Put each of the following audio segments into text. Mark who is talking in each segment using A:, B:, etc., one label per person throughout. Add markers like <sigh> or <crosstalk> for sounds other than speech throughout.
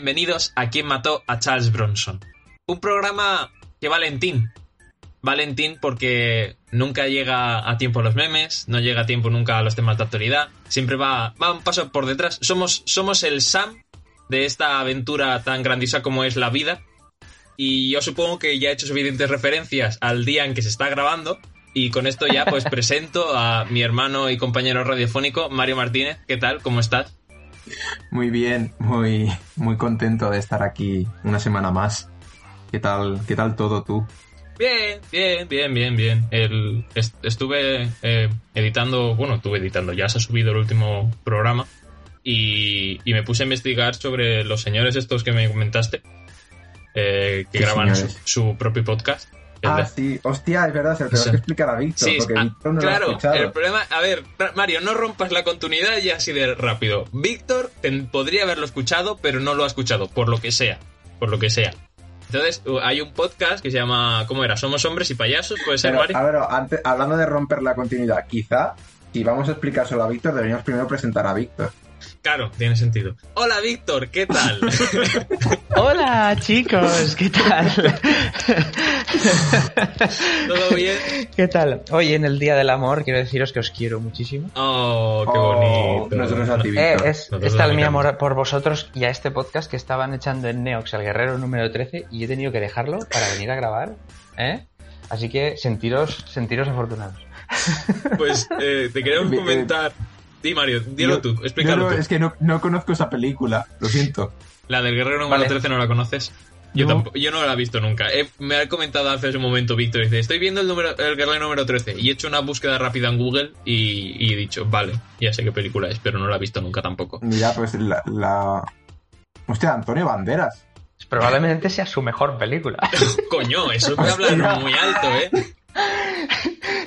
A: Bienvenidos a Quien mató a Charles Bronson. Un programa que Valentín. Valentín porque nunca llega a tiempo a los memes, no llega a tiempo nunca a los temas de actualidad, siempre va, va un paso por detrás. Somos, somos el Sam de esta aventura tan grandiosa como es la vida. Y yo supongo que ya he hecho suficientes referencias al día en que se está grabando. Y con esto ya pues <laughs> presento a mi hermano y compañero radiofónico, Mario Martínez. ¿Qué tal? ¿Cómo estás?
B: Muy bien, muy, muy contento de estar aquí una semana más. ¿Qué tal, qué tal todo tú?
A: Bien, bien, bien, bien, bien. El, est- estuve eh, editando, bueno, estuve editando, ya se ha subido el último programa y, y me puse a investigar sobre los señores estos que me comentaste, eh, que
B: ¿Qué
A: graban su propio podcast. El
B: Ah,
A: de-
B: sí, hostia, es verdad, se lo tengo
A: Sí.
B: que explicar a Víctor,
A: Sí,
B: porque
A: ah,
B: Víctor no lo ha
A: claro, el problema, a ver, Mario, no rompas la continuidad ya así de rápido. Víctor podría haberlo escuchado, pero no lo ha escuchado, por lo que sea, por lo que sea. Entonces, hay un podcast que se llama, ¿cómo era? Somos hombres y payasos, ¿puede ser,
B: Pero,
A: Mario?
B: a ver, antes, hablando de romper la continuidad, quizá, si vamos a explicar solo a Víctor, deberíamos primero presentar a Víctor.
A: Claro, tiene sentido. Hola, Víctor, ¿qué tal? <laughs>
C: Hola chicos, ¿qué tal? <laughs>
A: ¿Todo bien?
C: ¿Qué tal? Hoy en el Día del Amor quiero deciros que os quiero muchísimo.
A: Oh, qué
B: Oh,
A: bonito.
B: nosotros a ti,
C: Eh, es,
A: Nosotros
C: es tal
A: también
C: mi amor por vosotros y a este podcast que estaban echando en Neox el Guerrero número 13 y he tenido que dejarlo para venir a grabar. ¿eh? Así que sentiros, sentiros afortunados.
A: Pues eh, te queremos <laughs>
B: Eh,
A: comentar. Di, Mario, dilo tú, explícalo
B: no,
A: tú.
B: Es que no, no conozco esa película, lo siento.
A: La del guerrero número
C: Vale.
A: 13 no la conoces. Yo,
B: No.
A: tampoco, yo no la he visto nunca. Eh, me ha comentado hace un momento Víctor, dice, estoy viendo el, número, el guerrero número 13 y he hecho una búsqueda rápida en Google y, y he dicho, vale, ya sé qué película es, pero no la he visto nunca tampoco.
B: Mira, pues la... la... Hostia, Antonio Banderas.
C: Probablemente sea su mejor película. <laughs>
A: Coño, eso me habla muy alto, ¿eh?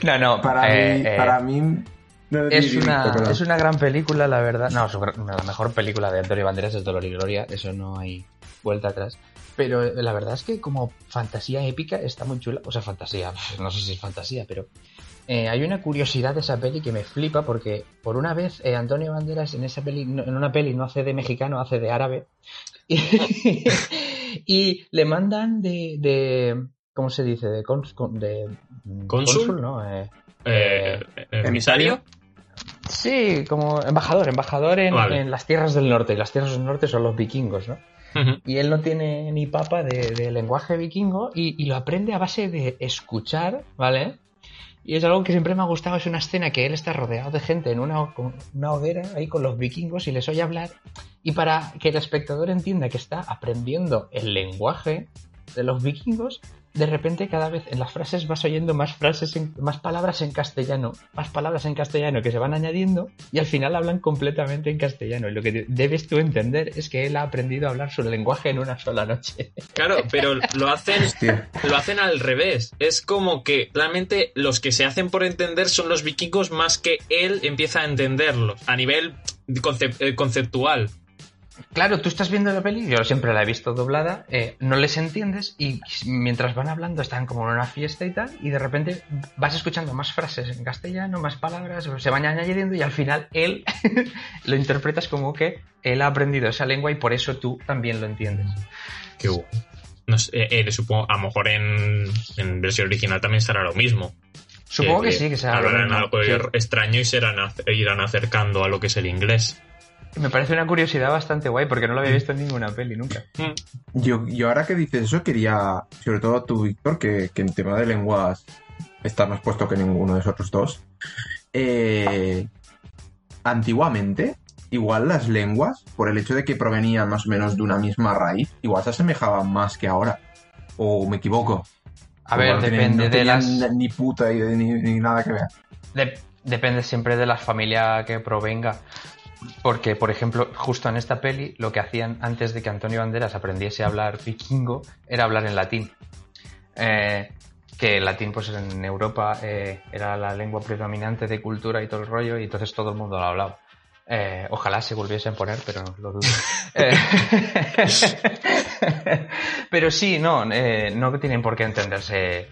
C: No, no.
B: Para
C: eh,
B: mí,
C: eh,
B: para mí... no
C: es una, es una gran película, la verdad. No, su la mejor película de Antonio Banderas es Dolor y Gloria, eso no hay vuelta atrás. Pero eh, la verdad es que como fantasía épica está muy chula. O sea, fantasía, <laughs> no sé si es fantasía, pero eh, hay una curiosidad de esa peli que me flipa porque por una vez eh, Antonio Banderas en esa peli, no- en una peli no hace de mexicano, hace de árabe. Y, <laughs> y le mandan de, de ¿cómo se dice? De, cons- con- de
A: ¿Cónsul?
C: ¿no? Eh,
A: Eh, eh, ¿Emisario?
C: Sí, como embajador, embajador en,
A: Vale.
C: en las tierras del norte. Y las tierras del norte son los vikingos, ¿no? Y él no tiene ni papa de, de lenguaje vikingo y, y lo aprende a base de escuchar, ¿vale? Y es algo que siempre me ha gustado. Es una escena que él está rodeado de gente en una hoguera ahí con los vikingos y les oye hablar. Y para que el espectador entienda que está aprendiendo el lenguaje de los vikingos, de repente cada vez en las frases vas oyendo más frases, en- más palabras en castellano, más palabras en castellano que se van añadiendo y al final hablan completamente en castellano. Y lo que de- debes tú entender es que él ha aprendido a hablar su lenguaje en una sola noche.
A: Claro, pero lo hacen,
B: Hostia.
A: lo hacen al revés. Es como que realmente los que se hacen por entender son los vikingos más que él empieza a entenderlos a nivel concep- eh, conceptual.
C: Claro, tú estás viendo la peli, yo siempre la he visto doblada, eh, no les entiendes y mientras van hablando están como en una fiesta y tal, y de repente vas escuchando más frases en castellano, más palabras, se van añadiendo y al final él <laughs> lo interpretas como que él ha aprendido esa lengua y por eso tú también lo entiendes.
A: Que no sé, eh, eh, supongo, a lo mejor en, en versión original también estará lo mismo.
C: Supongo que sí, que será lo
A: hablarán
C: mismo,
A: algo
C: sí.
A: extraño y serán, ac- irán acercando a lo que es el inglés.
C: Me parece una curiosidad bastante guay porque no lo había visto en ninguna peli nunca.
B: Yo, yo ahora que dices eso quería, sobre todo tú, Víctor, que, que en tema de lenguas estás más puesto que ninguno de nosotros dos. Eh, antiguamente, igual las lenguas, por el hecho de que provenían más o menos de una misma raíz, igual se asemejaban más que ahora. ¿O me equivoco?
C: A ver,
B: Igual no tenían-
C: depende
B: no
C: de las...
B: Ni puta ni, ni nada que ver.
C: de- depende siempre de la familia que provenga. Porque, por ejemplo, justo en esta peli, lo que hacían antes de que Antonio Banderas aprendiese a hablar vikingo era hablar en latín. Eh, que el latín, pues en Europa eh, era la lengua predominante de cultura y todo el rollo, y entonces todo el mundo lo hablaba. Eh, ojalá se volviesen a poner, pero lo dudo. <laughs> Eh, <laughs> pero sí, no, eh, no tienen por qué entenderse.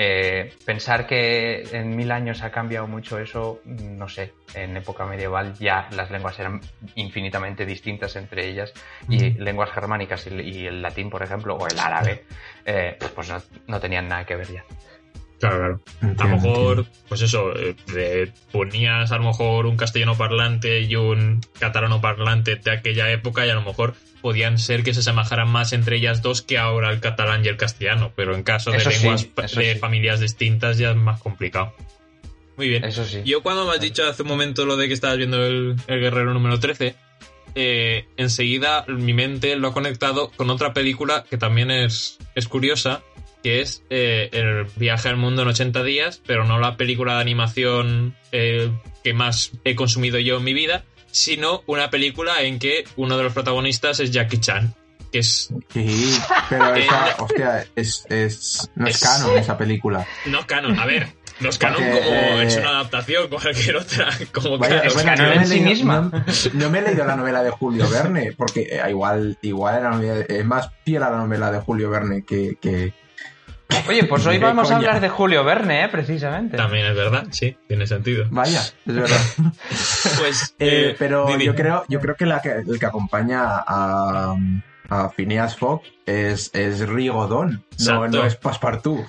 C: Eh, pensar que en mil años ha cambiado mucho eso, no sé. En época medieval ya las lenguas eran infinitamente distintas entre ellas y lenguas germánicas y, y el latín, por ejemplo, o el árabe, eh, pues no, no tenían nada que ver ya.
A: Claro, claro. A lo mejor,
B: entiendo.
A: pues eso, eh, ponías a lo mejor un castellano parlante y un catalano parlante de aquella época y a lo mejor podían ser que se asemejaran más entre ellas dos que ahora el catalán y el castellano, pero en caso de
C: Eso
A: lenguas de
C: sí.
A: familias distintas ya es más complicado. Muy bien.
C: Eso sí.
A: Yo cuando me has dicho hace un momento lo de que estabas viendo el, el Guerrero número 13, eh, enseguida mi mente lo ha conectado con otra película que también es, es curiosa, que es eh, El viaje al mundo en 80 días, pero no la película de animación eh, que más he consumido yo en mi vida, sino una película en que uno de los protagonistas es Jackie Chan, que es
B: Sí, pero <laughs> esa,
A: Eh,
B: hostia, es, es, no es,
A: es-
B: canon esa película.
A: no canon, a ver. No es canon
B: Porque,
A: como
B: eh,
A: es una adaptación cualquier otra. Como
B: Vaya,
A: canon.
B: bueno,
C: canon
B: no
C: en sí
B: leído-
C: misma.
B: No, no me he leído la novela de Julio Verne, porque eh, igual, igual novela- es más fiel a la novela de Julio Verne que... que...
C: Oye, pues hoy <laughs> vamos a hablar de Julio Verne, ¿eh? precisamente.
A: También es verdad, sí, tiene sentido.
B: Vaya, es verdad. <laughs>
A: Pues,
B: Eh,
A: eh,
B: pero
A: Didi.
B: yo creo, yo creo que, la que el que acompaña a, a Phineas Fogg es, es Rigodón, no, no es Passepartout.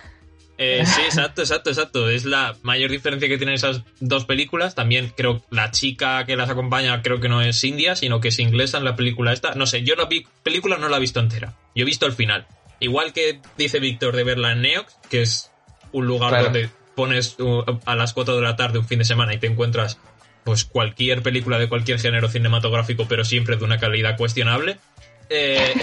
A: Eh, sí, exacto, exacto, exacto. Es la mayor diferencia que tienen esas dos películas. También creo la chica que las acompaña creo que no es india, sino que es inglesa en la película esta. No sé, yo la vi- película no la he visto entera. Yo he visto el final. Igual que dice Víctor de verla en Neox, que es un lugar
C: Claro.
A: donde pones a las 4 de la tarde un fin de semana y te encuentras pues cualquier película de cualquier género cinematográfico, pero siempre de una calidad cuestionable. Eh,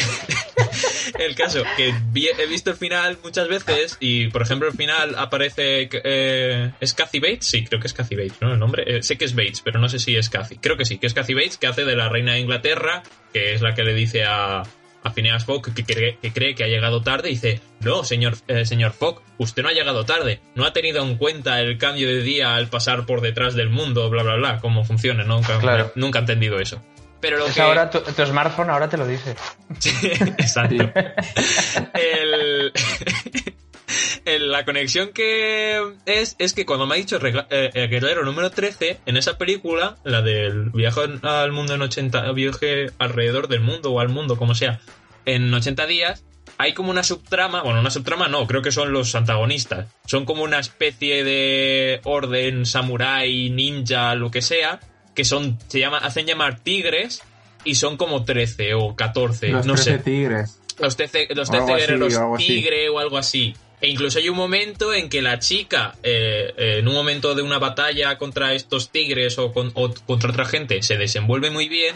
A: <laughs> el caso, que vi- he visto el final muchas veces y, por ejemplo, el final aparece... eh, ¿Es Kathy Bates? Sí, creo que es Kathy Bates, ¿no? El nombre. Eh, sé que es Bates, pero no sé si es Kathy. Creo que sí, que es Kathy Bates, que hace de la reina de Inglaterra, que es la que le dice a, a Phineas Fogg que cree, que cree que ha llegado tarde y dice, no, señor, eh, señor Fogg, usted no ha llegado tarde, no ha tenido en cuenta el cambio de día al pasar por detrás del mundo, bla, bla, bla, cómo funciona, nunca,
C: Claro.
A: nunca he entendido eso. Pero lo
C: Es
A: que...
C: ahora tu, tu smartphone ahora te lo dice. <laughs>
A: Sí, exacto. El- el- <laughs> la conexión que es es que cuando me ha dicho regla- eh, el guerrero número 13 en esa película la del viaje al mundo en 80 viaje alrededor del mundo o al mundo como sea en 80 días hay como una subtrama bueno una subtrama no creo que son los antagonistas son como una especie de orden samurái ninja lo que sea que son se llama hacen llamar tigres y son como 13 o 14
B: Los
A: no
B: 13
A: sé
B: tigres.
A: los 13, los
B: O algo
A: 13
B: así,
A: guerreros
B: o así.
A: tigre o algo así. E incluso hay un momento en que la chica, eh, eh, en un momento de una batalla contra estos tigres o, con- contra otra gente, se desenvuelve muy bien.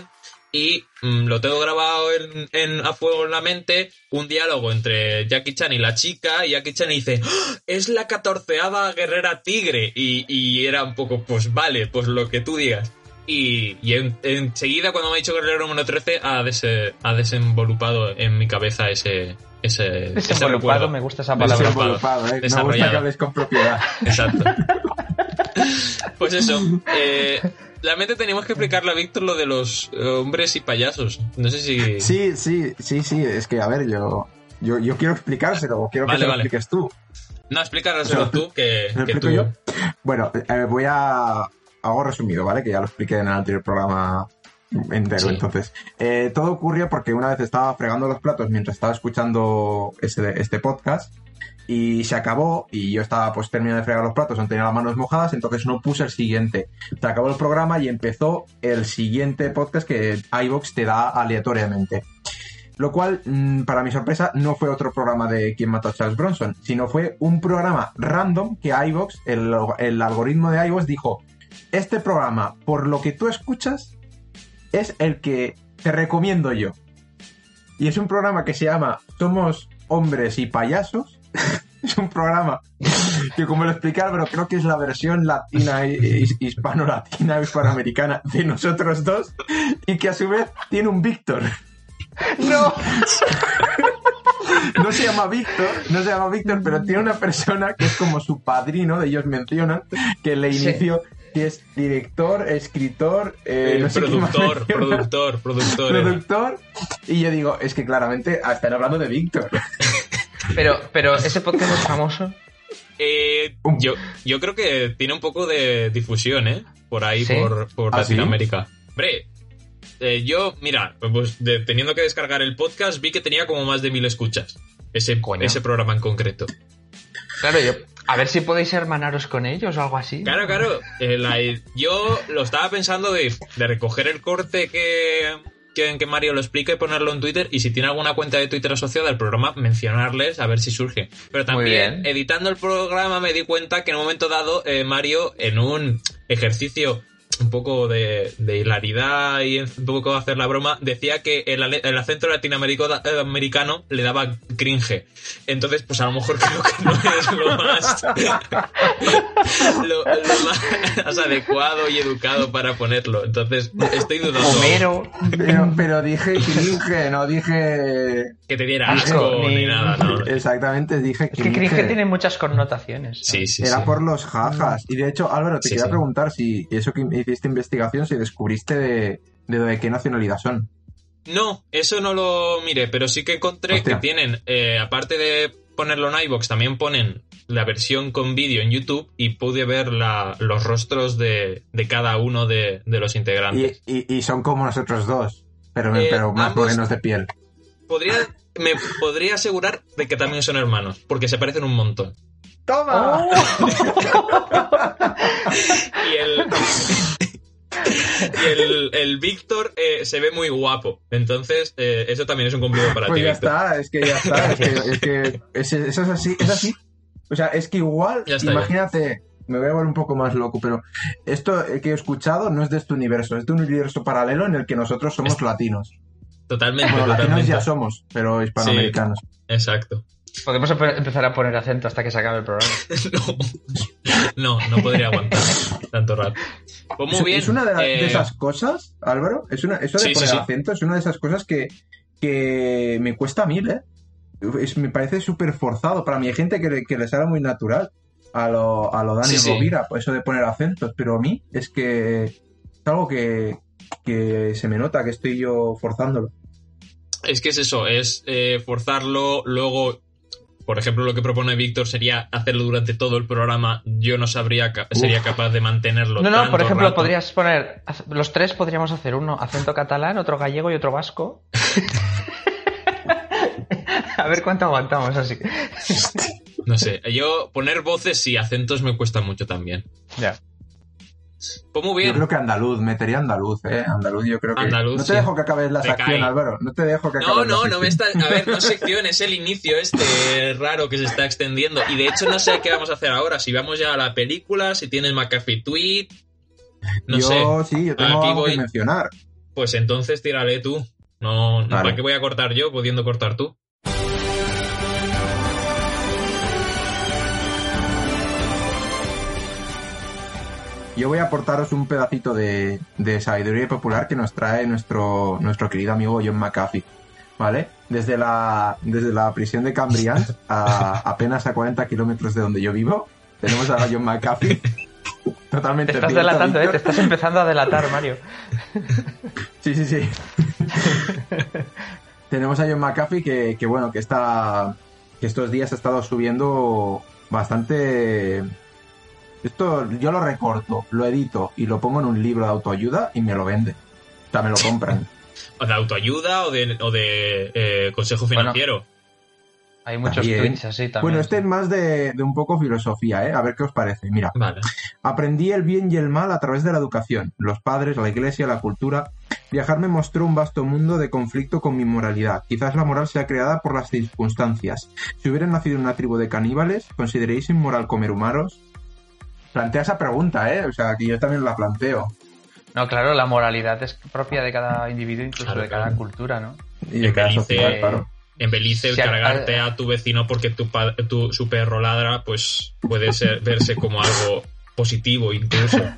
A: Y mm, lo tengo grabado en, a fuego en la mente, un diálogo entre Jackie Chan y la chica, y Jackie Chan dice, ¡Ah! es la catorceava guerrera tigre. Y, era un poco, pues vale, pues lo que tú digas. Y, y en- enseguida, cuando me ha dicho Guerrero número 13, ha, des- ha desenvolupado en mi cabeza ese, ese, ese recuerdo.
C: me gusta esa palabra.
B: Desenvolupado, ¿eh? Me gusta que hables con propiedad.
A: Exacto. <laughs> Pues eso. eh, realmente teníamos que explicarle a Víctor lo de los eh, hombres y payasos. No sé si.
B: Sí, sí, sí, sí, es que, a ver, yo, yo, yo quiero explicárselo, quiero que
A: Vale,
B: se lo
A: vale.
B: expliques tú.
A: No, explícaselo tú, que,
B: ¿Lo
A: que tú.
B: yo? Bueno, eh, voy a... Hago resumido, ¿vale? Que ya lo expliqué en el anterior programa entero.
A: Sí.
B: Entonces, eh, todo ocurrió porque una vez estaba fregando los platos mientras estaba escuchando este podcast y se acabó y yo estaba pues terminando de fregar los platos, no tenía las manos mojadas, entonces no puse el siguiente. Se acabó el programa y empezó el siguiente podcast que iVox te da aleatoriamente. Lo cual, mm, para mi sorpresa, no fue otro programa de Quién mató a Charles Bronson, sino fue un programa random que iVox, el, el algoritmo de iVox dijo, este programa, por lo que tú escuchas, es el que te recomiendo yo. Y es un programa que se llama Somos hombres y payasos. <laughs> es un programa que, como lo expliqué, pero creo que es la versión latina, his- hispano-latina, hispanoamericana de nosotros dos. Y que a su vez tiene un Víctor.
C: ¡No! <laughs>
B: No se llama Víctor, no se llama Víctor, pero tiene una persona que es como su padrino, de ellos mencionan, que le inició, es director, escritor, eh, no sé más
A: productor, productor, productor. era.
B: productor. Y yo digo, es que claramente están hablando de Víctor.
C: Pero, pero ese podcast es famoso.
A: Eh, yo, yo creo que tiene un poco de difusión, ¿eh? Por ahí,
C: ¿Sí?
A: por, por
B: ¿Ah, sí?
A: Latinoamérica. Hombre, eh, yo, mira, pues de- teniendo que descargar el podcast, vi que tenía como más de mil escuchas. Ese,
C: Coño.
A: ese programa en concreto.
C: Claro, yo. A ver si podéis hermanaros con ellos o algo así.
A: Claro, claro. eh, la- yo lo estaba pensando de, de recoger el corte que, que, que Mario lo explica y ponerlo en Twitter. Y si tiene alguna cuenta de Twitter asociada al programa, mencionarles a ver si surge. Pero también, editando el programa, me di cuenta que en un momento dado, eh, Mario, en un ejercicio un poco de, de hilaridad y un poco hacer la broma, decía que el, ale- el acento latinoamericano eh, le daba cringe. Entonces, pues a lo mejor <laughs> creo que no es lo más, lo, lo más adecuado y educado para ponerlo. Entonces, estoy dudando
C: Homero.
B: Pero, pero dije cringe, no dije.
A: que te diera
C: Asco,
A: ni
C: ni-
A: nada, ¿no?
B: Exactamente, dije
C: Es que cringe tiene muchas connotaciones.
A: Sí, sí,
B: Era
A: sí.
B: por los jajas. Y de hecho, Álvaro, te
A: Sí,
B: quería
A: sí.
B: preguntar si eso que hiciste investigación, si descubriste de, de, de qué nacionalidad son.
A: No, eso no lo miré, pero sí que encontré
B: Hostia.
A: que tienen, eh, aparte de ponerlo en iBox, también ponen la versión con vídeo en YouTube y pude ver la- los rostros de, de cada uno de, de los integrantes.
B: y- y son como nosotros dos, pero,
A: Eh,
B: pero más morenos de piel.
A: Podría, me podría asegurar de que también son hermanos, porque se parecen un montón.
B: ¡Toma! <laughs>
A: Y el. y el, el Víctor eh, se ve muy guapo. Entonces, eh, eso también es un cumplido para
B: Pues
A: ti,
B: ya
A: Víctor.
B: está, es que ya está. Es que, es que es- eso es así, es así. O sea, es que igual,
A: está,
B: imagínate, me voy a volver un poco más loco, pero esto que he escuchado no es de este universo, es de un universo paralelo en el que nosotros somos latinos.
A: Totalmente,
B: Bueno, latinos ya somos, pero hispanoamericanos.
A: Exacto.
C: Podemos empe- empezar a poner acento hasta que se acabe el programa. <laughs>
A: No, no, no podría aguantar tanto rato. Pues muy
B: Es-
A: bien.
B: Es una de, la- de
A: eh,
B: esas cosas, Álvaro, es una, eso de
A: Sí,
B: poner
A: sí.
B: acento es una de esas cosas que, que me cuesta a mí, ¿eh? Es- me parece súper forzado. Para mí hay gente que le, que le sale muy natural a lo, a lo Dani. Rovira, pues eso de poner acentos, pero a mí es que es algo que, que se me nota que estoy yo forzándolo.
A: Es que es eso, es eh, forzarlo, luego, por ejemplo, lo que propone Víctor sería hacerlo durante todo el programa. Yo no sabría, ca- sería capaz de mantenerlo.
C: No, no, por ejemplo,
A: rato.
C: podrías poner. Los tres podríamos hacer uno acento catalán, otro gallego y otro vasco. <laughs> a ver cuánto aguantamos así.
A: No sé, yo poner voces y acentos me cuesta mucho también.
C: Ya.
A: Pues muy
B: Yo
A: bien.
B: creo que andaluz, metería andaluz, ¿eh? Andaluz, yo creo que...
A: Andaluz,
B: no te
A: sí.
B: dejo que acabes la sección. Álvaro. No te dejo que
A: No,
B: acabes la
A: no, no me está. A ver, no <laughs> sección, es el inicio este raro que se está extendiendo. Y de hecho, no sé qué vamos a hacer ahora. Si vamos ya a la película, si tienes McAfee Tweet. No
B: yo
A: sé.
B: sí, yo tengo
A: Aquí
B: algo
A: voy.
B: que mencionar.
A: Pues entonces tírale tú. No, no
B: Vale.
A: ¿para qué voy a cortar yo pudiendo cortar tú?
B: Yo voy a aportaros un pedacito de, de sabiduría popular que nos trae nuestro, nuestro querido amigo John McAfee. ¿Vale? Desde la, desde la prisión de Cambrian, a apenas a 40 kilómetros de donde yo vivo, tenemos a John McAfee. Totalmente
C: Te estás
B: cierto,
C: delatando, ¿eh? Te estás empezando a delatar, Mario.
B: Sí, sí, sí. Tenemos a John McAfee que, que, bueno, que está. que estos días ha estado subiendo bastante. Esto yo lo recorto, lo edito y lo pongo en un libro de autoayuda y me lo vende. O sea, me lo compran. <laughs>
A: ¿O de autoayuda o de, o de eh, consejo
C: Bueno.
A: financiero?
C: Hay muchos tweets así también.
B: Bueno, este es más de, de un poco filosofía, ¿eh? A ver qué os parece. Mira,
A: Vale.
B: aprendí el bien y el mal a través de la educación, los padres, la iglesia, la cultura. Viajar me mostró un vasto mundo de conflicto con mi moralidad. Quizás la moral sea creada por las circunstancias. Si hubieran nacido en una tribu de caníbales, ¿consideréis inmoral comer humanos? Plantea esa pregunta, ¿eh? O sea, que yo también la planteo.
C: No, claro, la moralidad es propia de cada individuo, incluso
A: Claro,
C: de cada
A: claro.
C: cultura, ¿no?
B: Y de cada
A: Belice-
B: sociedad, claro.
A: En Belice, el
C: Si
A: cargarte a tu vecino porque tu, tu- su perro ladra, pues puede ser, verse como algo positivo incluso. <laughs>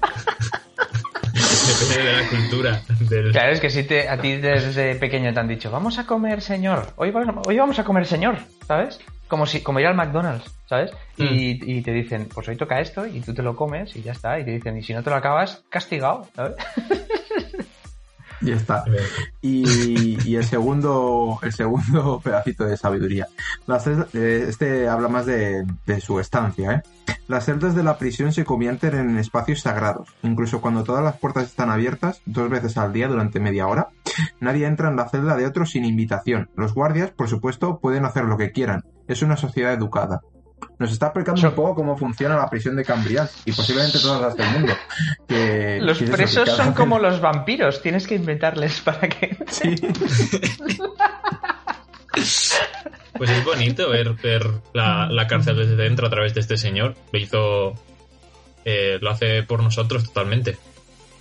A: Depende de la cultura. Del...
C: Claro, es que si te, a ti desde pequeño te han dicho, vamos a comer, señor, hoy vamos, hoy vamos a comer, señor, ¿sabes? Como si, como ir al McDonald's, ¿sabes?
A: Mm.
C: Y, y te dicen, pues hoy toca esto, y tú te lo comes y ya está. Y te dicen, y si no te lo acabas, castigado, ¿sabes? <laughs>
B: Ya está. <laughs> Y, y el segundo el segundo <laughs> pedacito de sabiduría. Las eh, este habla más de, de su estancia. ¿eh? Las celdas de la prisión se convierten en espacios sagrados. Incluso cuando todas las puertas están abiertas, dos veces al día durante media hora, nadie entra en la celda de otro sin invitación. Los guardias, por supuesto, pueden hacer lo que quieran. Es una sociedad educada. Nos está explicando un poco cómo funciona la prisión de Cambrias y posiblemente todas las del mundo. Que,
C: Los
B: que es eso,
C: presos son como los vampiros, tienes que inventarles para que...
B: Sí. <laughs>
A: Pues es bonito ver, ver la, la cárcel desde dentro a través de este señor. Lo hizo. eh, lo hace por nosotros totalmente.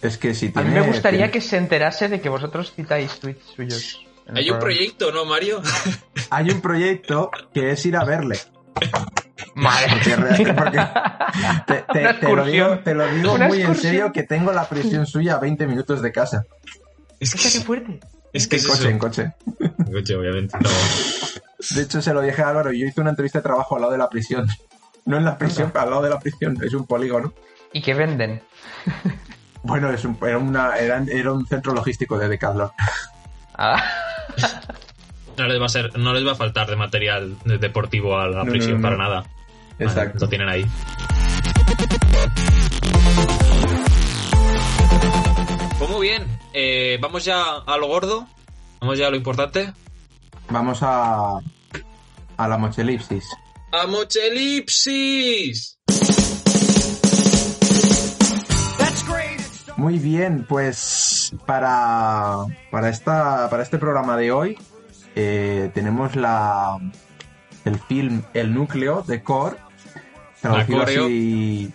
B: Es que si
C: A mí me gustaría
B: tiene-
C: que se enterase de que vosotros citáis tweets suyos.
A: Hay un proyecto, ¿no, Mario? <laughs>
B: Hay un proyecto que es ir a verle.
C: Madre
B: Porque, te, te-
C: Una
B: te lo digo, te lo digo muy en serio que tengo la prisión suya a 20 minutos de casa.
A: Es
C: Hostia, qué fuerte.
A: es que
B: En
A: es
B: coche,
A: eso.
B: en coche.
A: En coche, obviamente. No.
B: De hecho, se lo dije a Álvaro. Yo hice una entrevista de trabajo al lado de la prisión. No en la prisión, pero al lado de la prisión. Es un polígono.
C: ¿Y qué venden?
B: Bueno, es un- era, una, era, era un centro logístico de Decathlon.
C: Ah, <laughs>
A: No les va a ser, no les va a faltar de material de- deportivo a la prisión
B: no, no.
A: para nada.
B: Exacto.
A: Lo tienen ahí. Pues muy bien. eh, vamos ya a lo gordo. Vamos ya a lo importante.
B: Vamos a, a la mochelipsis.
A: ¡A Mochelipsis!
B: Muy bien, pues para, para, esta, para este programa de hoy eh, tenemos la, el film El núcleo de Core. traducido
A: coreo.
B: así,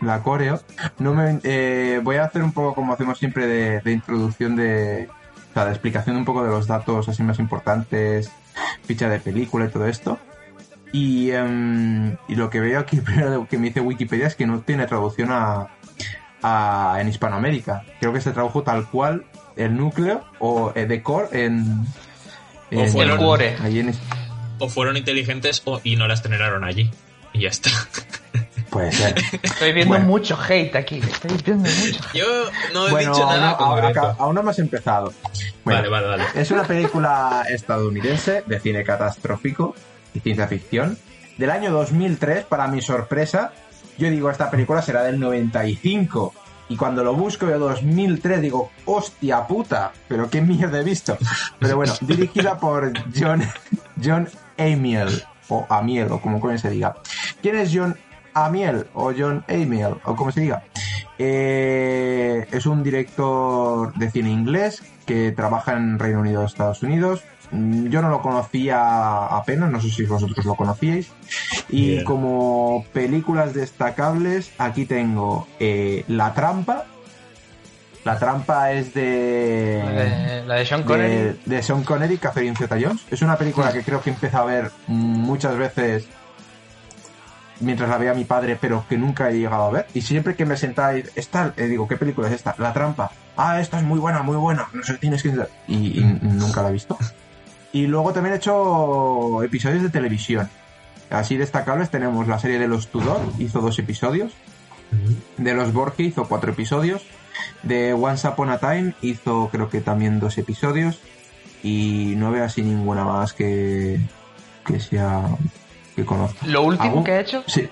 B: la coreo. No me, eh, voy a hacer un poco como hacemos siempre de, de introducción de, o sea, de explicación un poco de los datos así más importantes, ficha de película y todo esto. Y, em, y lo que veo aquí <laughs> primero que me dice Wikipedia es que no tiene traducción a, a- en Hispanoamérica. Creo que se tradujo tal cual el núcleo o eh, de core en,
A: O
B: en-
A: fueron-
C: El cuore.
B: ahí en-
A: O fueron inteligentes o, y no la estrenaron allí. Y ya está. <laughs>
B: puede ser.
C: estoy viendo
B: Bueno.
C: mucho hate aquí. Estoy viendo mucho hate.
A: Yo no he
B: bueno,
A: dicho
B: aún,
A: nada
B: aún no hemos empezado. Bueno,
A: Vale, vale, vale.
B: Es una película estadounidense de cine catastrófico y ciencia ficción del año 2003, para mi sorpresa. Yo digo, esta película será del 95. Y cuando lo busco veo 2003, digo, hostia puta, pero qué mierda he visto. Pero bueno, <laughs> dirigida por John, John Amiel, o Amiel, o como coño se diga. ¿Quién es John Amiel, o John Amiel, o como se diga? Eh, es un director de cine inglés que trabaja en Reino Unido Estados Unidos. Mm, Yo no lo conocía apenas, no sé si vosotros lo conocíais. Y
A: Bien.
B: como películas destacables, aquí tengo eh, La Trampa. La Trampa es de...
C: La de, la de Sean Connery.
B: de, de Sean Connery, Catherine Zeta-Jones. Es una película que creo que empecé a ver muchas veces mientras la veía mi padre, pero que nunca he llegado a ver. Y siempre que me sentaba y esta, eh, digo, ¿qué película es esta? La trampa. Ah, esta es muy buena, muy buena. No sé, tienes que... Y, y nunca la he visto. Y luego también he hecho episodios de televisión. Así destacables tenemos la serie de los Tudor, hizo dos episodios. De los Borgia hizo cuatro episodios. De Once Upon a Time hizo creo que también dos episodios. Y no veo así ninguna más que, que sea que conozca.
C: Lo último
B: ¿Algún?
C: que ha hecho,
B: Sí,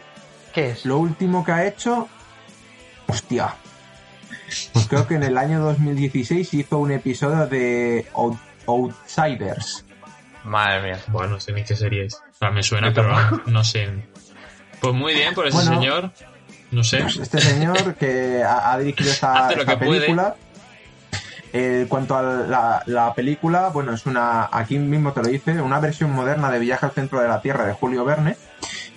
C: ¿qué es?
B: lo último que ha hecho. Hostia. Pues creo que en el año 2016 hizo un episodio de Out- Outsiders.
C: Madre mía.
A: Bueno, no sé ni qué serie es. O sea, me suena, pero no sé. Pues muy bien por ese
B: Bueno.
A: señor. No sé.
B: Pues este señor que ha, ha dirigido esta, <laughs>
A: que
B: película. Eh, En cuanto a la, la película, bueno, es una, aquí mismo te lo dice, una versión moderna de Viaje al centro de la Tierra de Julio Verne,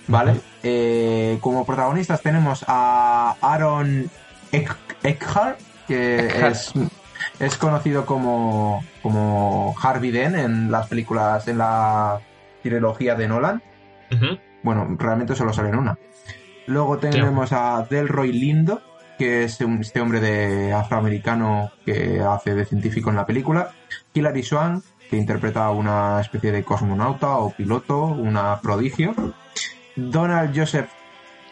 B: ¿vale? Eh, como protagonistas tenemos a Aaron Eck- Eckhart, que
C: Eckhart.
B: es, es conocido como, como Harvey Dent en las películas, en la trilogía de Nolan. Bueno, realmente solo sale en una. Luego tenemos a Delroy Lindo, que es un- este hombre de afroamericano que hace de científico en la película. Hilary Swank, que interpreta a una especie de cosmonauta o piloto, una prodigio. Donald Joseph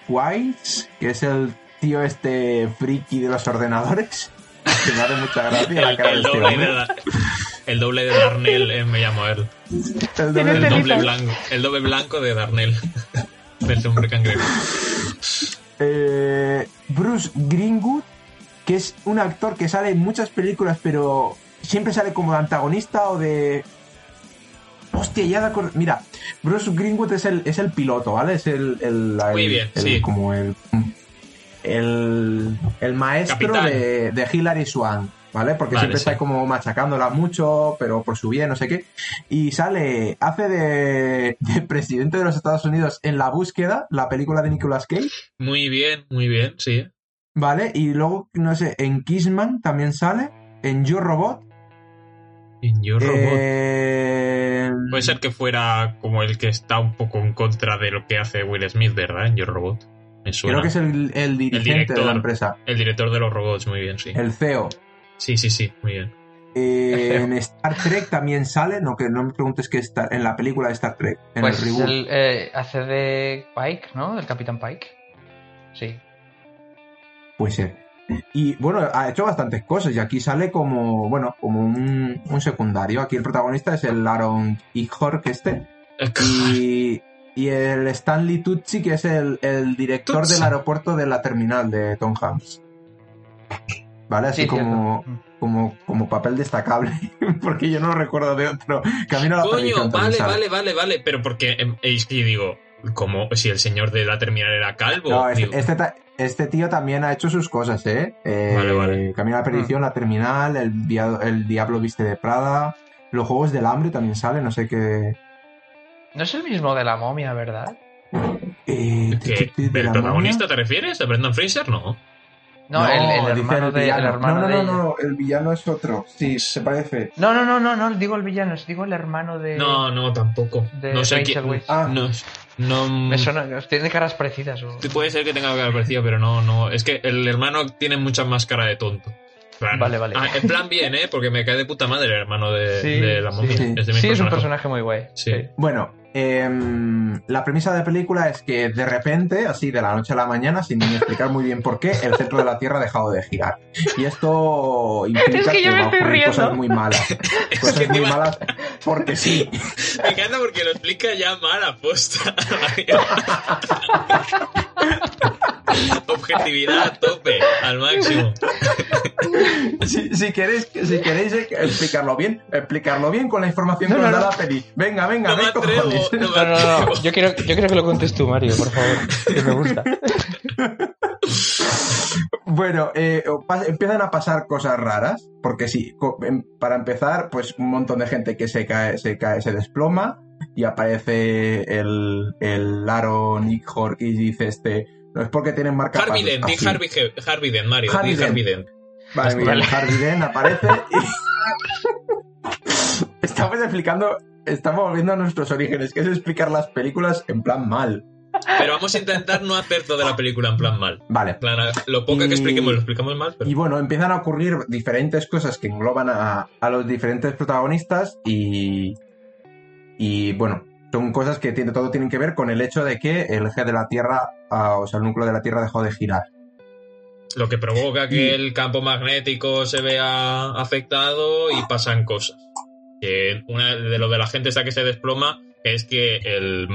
B: Wise, que es el tío este friki de los ordenadores. Que me hace mucha gracia la
A: El,
B: cara de
A: el doble
B: hombre.
A: de, el doble de Darnell eh, me llamo él.
B: El doble
A: El
B: de-
A: doble blanco, el doble blanco de Darnell. <laughs> Del hombre cangrejo.
B: Eh, Bruce Greenwood, que es un actor que sale en muchas películas, pero siempre sale como de antagonista o de. Hostia, ya de acuerdo. Mira, Bruce Greenwood es el, es el piloto, ¿vale? Es el. el- el-
A: Muy bien, sí.
B: Como el. El, el maestro de, de Hilary Swank, ¿vale? Porque
A: Vale,
B: siempre
A: sí.
B: está como machacándola mucho, pero por su bien, no sé qué. Y sale, hace de, de presidente de los Estados Unidos en La Búsqueda, la película de Nicolas Cage.
A: Muy bien, muy bien, sí.
B: Vale, y luego, no sé, en Kissman también sale, en Yo Robot.
A: En Yo Robot.
B: eh,
A: Puede ser que fuera como el que está un poco en contra de lo que hace Will Smith, ¿verdad? En Yo Robot. Me suena.
B: Creo que es el, el dirigente de
A: director.
B: la empresa,
A: El director de los robots, muy bien, sí.
B: el CEO.
A: Sí, sí, sí, muy bien.
B: Eh, <laughs> en Star Trek también sale, no que no me preguntes qué está en la película de Star Trek, en
C: Pues
B: el reboot.
C: el, eh, hace de Pike, ¿no? Del Capitán Pike. Sí.
B: Puede ser. Y bueno, ha hecho bastantes cosas y aquí sale como, bueno, como un, un secundario. Aquí el protagonista es el Aaron Eckhart, este. Y, y el Stanley Tucci, que es el, el director
A: Tucci.
B: del aeropuerto de la terminal de Tom Hanks. ¿Vale? Así
C: Sí,
B: como,
C: cierto.
B: como, como papel destacable. <laughs> Porque yo no recuerdo de otro. Camino a la
A: Coño, vale, vale, vale, vale. Pero porque em, es que digo, como si el señor de la terminal era calvo.
B: No, este, este este tío también ha hecho sus cosas, ¿eh? Eh,
A: Vale, vale.
B: Camino a la perdición, la terminal, el, dia- el Diablo Viste de Prada, los Juegos del Hambre también sale, no sé qué...
C: No es el mismo de la momia, ¿verdad?
B: Eh,
A: ¿qué? ¿El protagonista te refieres? ¿A Brendan Fraser? No.
C: No, el, hermano de, el
B: villano.
C: hermano
B: no, no,
C: de
B: no, no, el villano es otro. Sí, se parece.
C: No, no, no, no, no, digo el villano, digo el hermano de.
A: No, no, tampoco.
C: de
A: no sé quién.
B: Ah.
A: No, no.
C: Me suena, tiene caras parecidas. o-
A: Puede ser que tenga que haber parecido, pero no, no. Es que el hermano tiene mucha más cara de tonto. Plan-
C: Vale, vale.
A: Ah, en plan bien, ¿eh? Porque me cae de puta madre el hermano de,
C: Sí,
A: de la momia.
B: sí.
A: Es de
C: Sí, es un personaje muy guay.
A: Sí.
B: Bueno, em, la premisa de la película es que de repente, así de la noche a la mañana, sin ni explicar muy bien por qué, el centro de la Tierra ha dejado de girar. Y esto implica
C: Es que yo me
B: va a
C: estoy
B: ocurrir
C: riendo.
B: cosas muy malas. <laughs> Cosas muy malas porque sí.
A: Me encanta porque lo explica ya mal a posta. <laughs> <laughs> Objetividad a tope, al máximo. <laughs>
B: Si, si queréis, si queréis explicarlo bien, explicarlo bien con la información
C: No,
B: que
C: no,
B: nos da
C: no.
B: la peli. Venga, venga,
A: No me
B: ven,
A: atrevo, no me
C: No, no. Yo quiero, yo quiero que lo contes tú, Mario, por favor. Que me gusta. <laughs>
B: Bueno, eh, pas- empiezan a pasar cosas raras, porque sí, em- para empezar, pues un montón de gente que se cae, se cae, se desploma, y aparece el, el Aaron Eckhart y dice este, no es porque tienen marca
A: Harvey Dent, di Harvey, Harvey Dent, Mario,
B: Harvey.
A: Harvey Dent.
B: Vale. Harvey Dent aparece y... <laughs> estamos explicando, estamos volviendo a nuestros orígenes, que es explicar las películas en plan mal.
A: Pero vamos a intentar no hacer toda la película en plan mal.
B: Vale.
A: Plan, lo poco
B: Y-
A: que expliquemos lo explicamos mal, pero...
B: Y bueno, empiezan a ocurrir diferentes cosas que engloban a, a los diferentes protagonistas y, y bueno, son cosas que tiene, todo tienen que ver con el hecho de que el eje de la Tierra, ah, o sea, el núcleo de la Tierra dejó de girar.
A: Lo que provoca que
B: Y-
A: el campo magnético se vea afectado y pasan cosas. Que una de lo de la gente esta que se desploma es que el,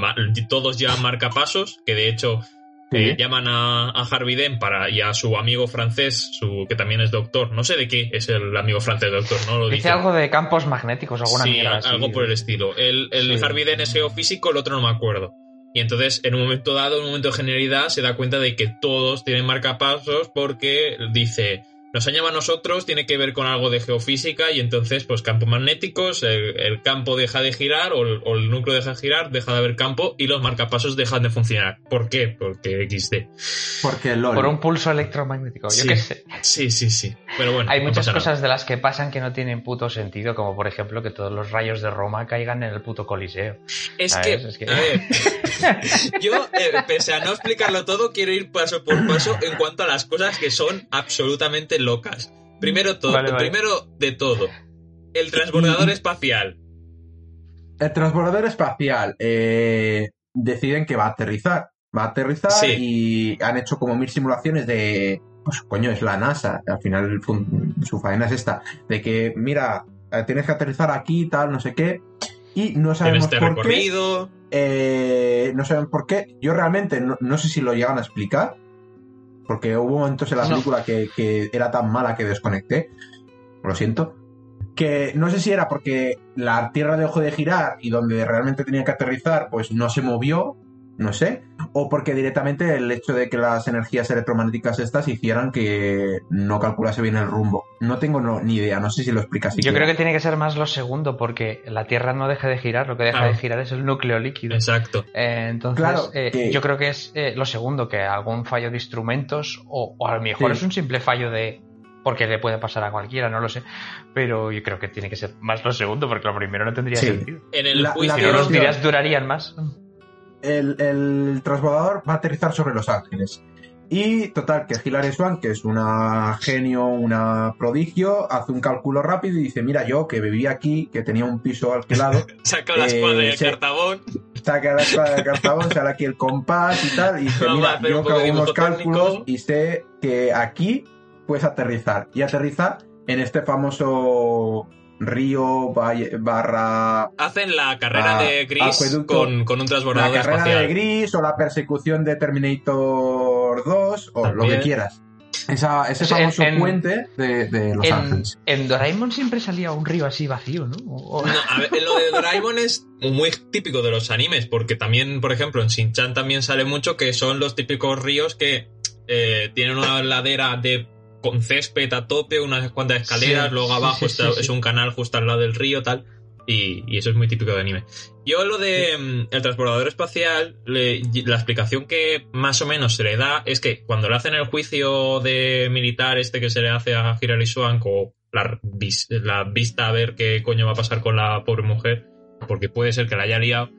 A: todos llevan marcapasos, que de hecho
B: Sí.
A: llaman a, a Harvey Dent para, y a su amigo francés, su, que también es doctor. No sé de qué es el amigo francés doctor, no lo
C: Dice
A: dice.
C: algo de campos magnéticos, alguna
A: sí,
C: mierda
A: a-
C: así.
A: algo por el estilo. El, el
C: Sí.
A: Harvey Dent es geofísico, el otro no me acuerdo. Y entonces, en un momento dado, en un momento de genialidad, se da cuenta de que todos tienen marcapasos porque dice, nos han llamado a nosotros, tiene que ver con algo de geofísica y entonces, pues campos magnéticos, el, el campo deja de girar o el, o el núcleo deja de girar, deja de haber campo y los marcapasos dejan de funcionar. ¿Por qué? Porque XD.
B: Porque LOL.
C: Por un pulso electromagnético, yo
A: Sí.
C: qué sé.
A: Sí, sí, sí. Pero bueno,
C: Hay
A: no
C: muchas
A: pasa nada.
C: cosas de las que pasan que no tienen puto sentido, como por ejemplo que todos los rayos de Roma caigan en el puto Coliseo.
A: Es
C: ¿Sabes?
A: que,
C: Es que-
A: a ver, <laughs> yo, eh, pese a no explicarlo todo, quiero ir paso por paso en cuanto a las cosas que son absolutamente locas. Primero, todo,
C: Vale, vale.
A: primero de todo, el transbordador espacial.
B: El transbordador espacial eh, deciden que va a aterrizar. Va a aterrizar
A: Sí.
B: y han hecho como mil simulaciones de. Pues coño, es la NASA. Al final su faena es esta. De que, mira, eh, tienes que aterrizar aquí, tal, no sé qué. Y no sabemos
A: este
B: por qué. Eh, no saben por qué. Yo realmente no, no sé si lo llegan a explicar. Porque hubo momentos en la
C: No.
B: película que, que era tan mala que desconecté. Lo siento. Que no sé si era porque la Tierra dejó de girar y donde realmente tenía que aterrizar, pues no se movió. No sé. O porque directamente el hecho de que las energías electromagnéticas estas hicieran que no calculase bien el rumbo. No tengo no- ni idea. No sé si lo explicas.
C: Yo creo que tiene que ser más lo segundo, porque la Tierra no deja de girar, lo que deja de girar es el núcleo líquido.
A: Exacto.
C: Eh, entonces,
B: Claro,
C: eh,
B: que-
C: yo creo que es eh, lo segundo, que algún fallo de instrumentos, o, o a lo mejor
B: Sí.
C: es un simple fallo de. porque le puede pasar a cualquiera, no lo sé. Pero yo creo que tiene que ser más lo segundo, porque lo primero no tendría
B: Sí.
C: sentido.
A: En el
B: La- la
C: Si
A: juicio.
C: no, los días durarían más.
B: El, el transbordador va a aterrizar sobre Los Ángeles. Y total, que Hilary Swank, que es una genio, una prodigio, hace un cálculo rápido y dice, mira, yo que vivía aquí, que tenía un piso alquilado, <laughs>
A: Saca la
B: Eh,
A: espada de
B: sí.
A: cartabón.
B: saca la espada de cartabón, <laughs> sale aquí el compás y tal, y dice, mira, yo que hago unos cálculos
A: técnico".
B: y sé que aquí puedes aterrizar. Y aterriza en este famoso río valle- barra
A: Hacen la carrera de Gris con, con un
B: la
A: transbordador
B: carrera
A: espacial.
B: de Gris o la persecución de Terminator 2 o lo que quieras. Esa- ese
C: O sea,
B: famoso
C: en- en-
B: puente de, de Los
C: En,
B: Ángeles.
C: en Doraemon siempre salía un río así vacío, ¿no? O- o-
A: No, a ver, lo de Doraemon es muy típico de los animes, porque también, por ejemplo, en Shin-Chan también sale mucho que son los típicos ríos que eh, tienen una ladera de con césped a tope, unas cuantas escaleras,
C: Sí,
A: luego abajo
C: sí,
A: está-
C: sí,
A: es un canal justo al lado del río, tal. Y, y eso es muy típico de anime. Yo lo de mm, el transbordador espacial, le- la explicación que más o menos se le da es que cuando le hacen el juicio de militar este que se le hace a Hilary Swank o la, vis- la vista a ver qué coño va a pasar con la pobre mujer, porque puede ser que la haya liado.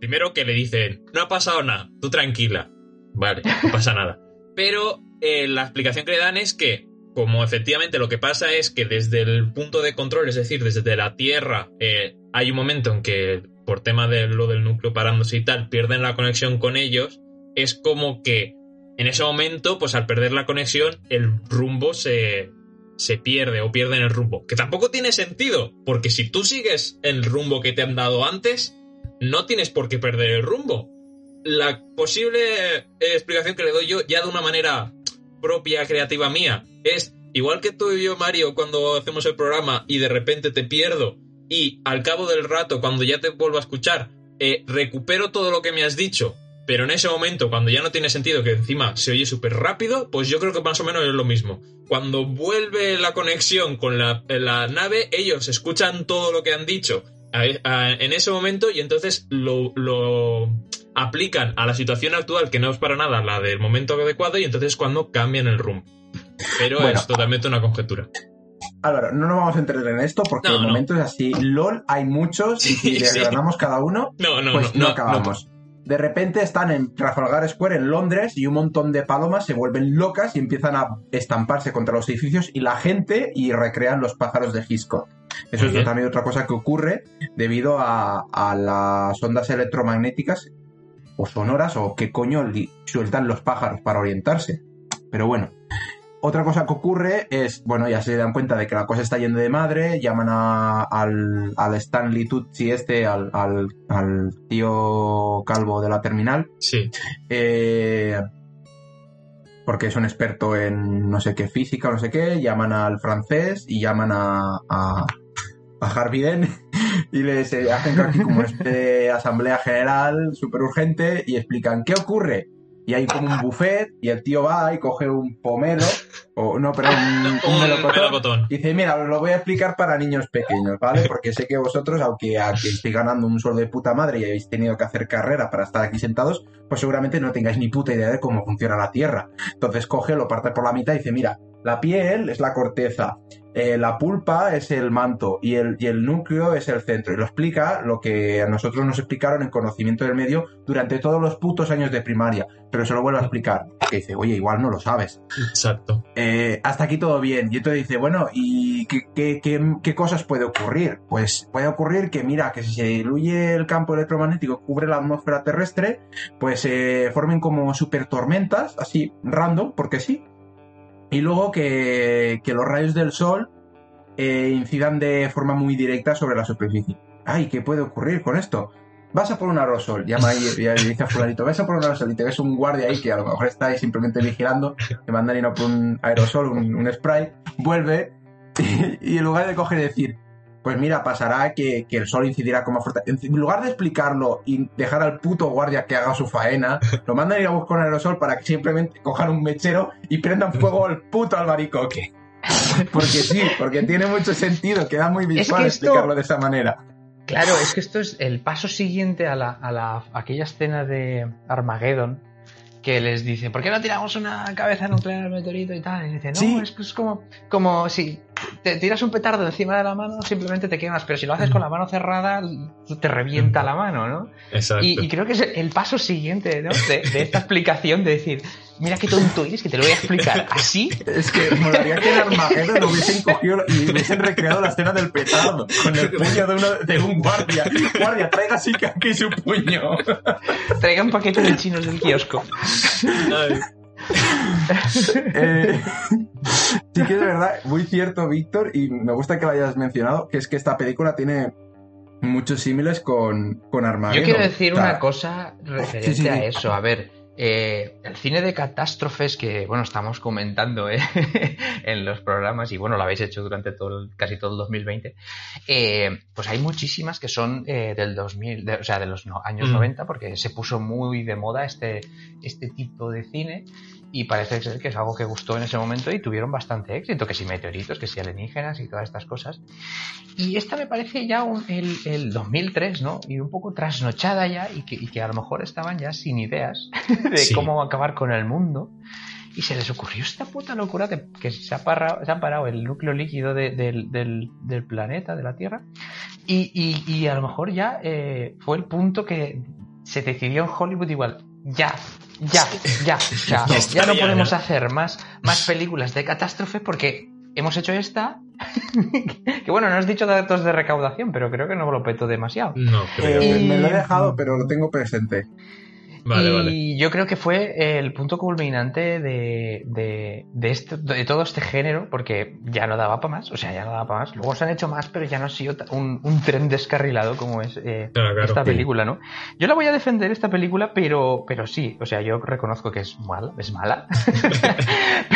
A: Primero que le dicen, no ha pasado nada, tú tranquila. Vale, no pasa nada. Pero eh, la explicación que le dan es que, como efectivamente lo que pasa es que desde el punto de control, es decir, desde la Tierra, eh, hay un momento en que, por tema de lo del núcleo parándose y tal, pierden la conexión con ellos, es como que en ese momento, pues al perder la conexión, el rumbo se, se pierde o pierden el rumbo. Que tampoco tiene sentido, porque si tú sigues el rumbo que te han dado antes, no tienes por qué perder el rumbo. La posible eh, explicación que le doy yo, ya de una manera propia, creativa mía, es igual que tú y yo, Mario, cuando hacemos el programa y de repente te pierdo y al cabo del rato, cuando ya te vuelvo a escuchar, eh, recupero todo lo que me has dicho, pero en ese momento, cuando ya no tiene sentido, que encima se oye súper rápido, pues yo creo que más o menos es lo mismo. Cuando vuelve la conexión con la, nave, ellos escuchan todo lo que han dicho en ese momento y entonces lo, lo aplican a la situación actual, que no es para nada la del momento adecuado, y entonces es cuando cambian el rumbo. Pero
B: Bueno.
A: es totalmente una conjetura.
B: Álvaro, no nos vamos a entrar en esto porque
A: No,
B: el
A: no.
B: momento es así. LOL hay muchos y <laughs> si
A: Sí,
B: desgranamos cada uno,
A: No,
B: pues
A: no,
B: acabamos. De repente están en Trafalgar Square en Londres y un montón de palomas se vuelven locas y empiezan a estamparse contra los edificios y la gente y recrean los pájaros de Hitchcock. Eso
A: Muy
B: es
A: bien.
B: también otra cosa que ocurre debido a, a las ondas electromagnéticas o sonoras o qué coño sueltan los pájaros para orientarse. Pero bueno. otra cosa que ocurre es, bueno, ya se dan cuenta de que la cosa está yendo de madre, llaman a- al, al Stanley Tucci este, al, al, al tío calvo de la terminal,
A: Sí.
B: eh, porque es un experto en no sé qué física no sé qué, llaman al francés y llaman a, a, a Harvey Dent y les eh, hacen aquí como de <laughs> asamblea general súper urgente y explican qué ocurre. Y hay como un buffet y el tío va y coge un pomelo, o no, pero <laughs> un, un melocotón,
A: melocotón.
B: y dice, mira, os lo voy a explicar para niños pequeños, ¿vale? <laughs> Porque sé que vosotros, aunque aquí estéis ganando un sueldo de puta madre y habéis tenido que hacer carrera para estar aquí sentados, pues seguramente no tengáis ni puta idea de cómo funciona la Tierra. Entonces coge, lo parte por la mitad y dice, mira, la piel es la corteza, eh, la pulpa es el manto y el, y el núcleo es el centro. Y lo explica lo que a nosotros nos explicaron en conocimiento del medio durante todos los putos años de primaria. Pero se lo vuelvo a explicar. Que dice, oye, igual no lo sabes.
A: Exacto.
B: Eh, hasta aquí todo bien. Y entonces dice, bueno, ¿y qué, qué- qué- qué cosas puede ocurrir? Pues puede ocurrir que, mira, que si se diluye el campo electromagnético que cubre la atmósfera terrestre, pues se formen como super tormentas, así, random, porque sí. Y luego que, que los rayos del sol eh, incidan de forma muy directa sobre la superficie. Ay, ¿qué puede ocurrir con esto? Vas a por un aerosol, llama ahí y dice a fulanito, vas a por un aerosol y te ves un guardia ahí que a lo mejor está ahí simplemente vigilando, te mandan ir a por un aerosol, un, un spray, vuelve <laughs> y, y en lugar de coger y decir, pues mira, pasará que, que el sol incidirá con más fuerza. En lugar de explicarlo y dejar al puto guardia que haga su faena, <laughs> lo mandan a ir a buscar un aerosol para que simplemente cojan un mechero y prendan fuego al puto albaricoque. <laughs> Porque sí, porque tiene mucho sentido, queda muy visual
C: que esto-
B: explicarlo de esa manera.
C: Claro, es que esto es el paso siguiente a, la, a la- a aquella escena de Armageddon que les dice, ¿por qué no tiramos una cabeza nuclear al meteorito y tal? Y dice, no,
B: Sí.
C: es que es como, como si te tiras un petardo encima de la mano, simplemente te quemas, pero si lo haces con la mano cerrada, te revienta la mano, ¿no?
A: Exacto.
C: Y, y creo que es el paso siguiente ¿no? de, de esta explicación de decir, mira qué tonto eres, que te lo voy a explicar así.
B: Es que molaría que en Armageddon lo hubiesen cogido y hubiesen recreado la escena del petardo con el puño de un guardia. Guardia, traiga así que aquí su puño.
C: Traiga un paquete de chinos del kiosco.
A: Ay, <laughs>
B: Eh, <laughs> sí que es verdad, muy cierto, Víctor, y me gusta que lo hayas mencionado, que es que esta película tiene muchos símiles con, con Armageddon.
C: Yo quiero decir una cosa referente
B: Sí, sí, sí.
C: a eso. A ver, eh, el cine de catástrofes que, bueno, estamos comentando eh, <laughs> en los programas y, bueno, lo habéis hecho durante todo el- casi todo el 2020, eh, pues hay muchísimas que son del 2000, de- o sea, de los no- años
A: Mm.
C: 90, porque se puso muy de moda este, este tipo de cine y parece ser que es algo que gustó en ese momento y tuvieron bastante éxito, que si meteoritos, que si alienígenas y todas estas cosas. Y esta me parece ya un- el, el 2003, ¿no? Y un poco trasnochada ya y que, y que a lo mejor estaban ya sin ideas <laughs> de
A: Sí.
C: cómo acabar con el mundo. Y se les ocurrió esta puta locura que, que se, ha parado, se ha parado el núcleo líquido de- del, del- del planeta, de la Tierra. Y, y- y a lo mejor ya eh, fue el punto que se decidió en Hollywood igual. Ya, ya, ya.
A: Ya está,
C: ya no
A: ya,
C: podemos
A: ya.
C: hacer más, más películas de catástrofe porque hemos hecho esta. <laughs> que bueno, no has dicho datos de recaudación, pero creo que no lo petó demasiado.
A: no creo.
B: eh,
C: Y-
B: Me lo he dejado, pero lo tengo presente.
A: Vale,
C: y
A: vale.
C: yo creo que fue el punto culminante de, de, de, esto- de todo este género, porque ya no daba para más, o sea, ya no daba para más. Luego se han hecho más, pero ya no ha sido un, un tren descarrilado como es eh,
A: claro.
C: esta
A: Sí.
C: película, ¿no? Yo la voy a defender esta película, pero, pero sí, o sea, yo reconozco que es mala, es mala. <laughs>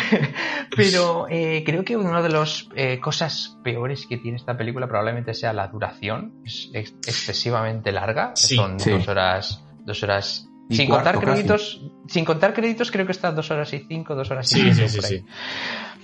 C: <laughs> pero eh, creo que una de las eh, cosas peores que tiene esta película probablemente sea la duración. Es ex- excesivamente larga.
A: Sí.
C: Son
B: Sí.
C: dos horas, dos horas.
B: Y
C: sin
B: cuarto
C: contar
B: casi.
C: créditos, sin contar créditos, creo que está dos horas y cinco, dos horas y
A: Sí,
C: siete,
A: sí, sí.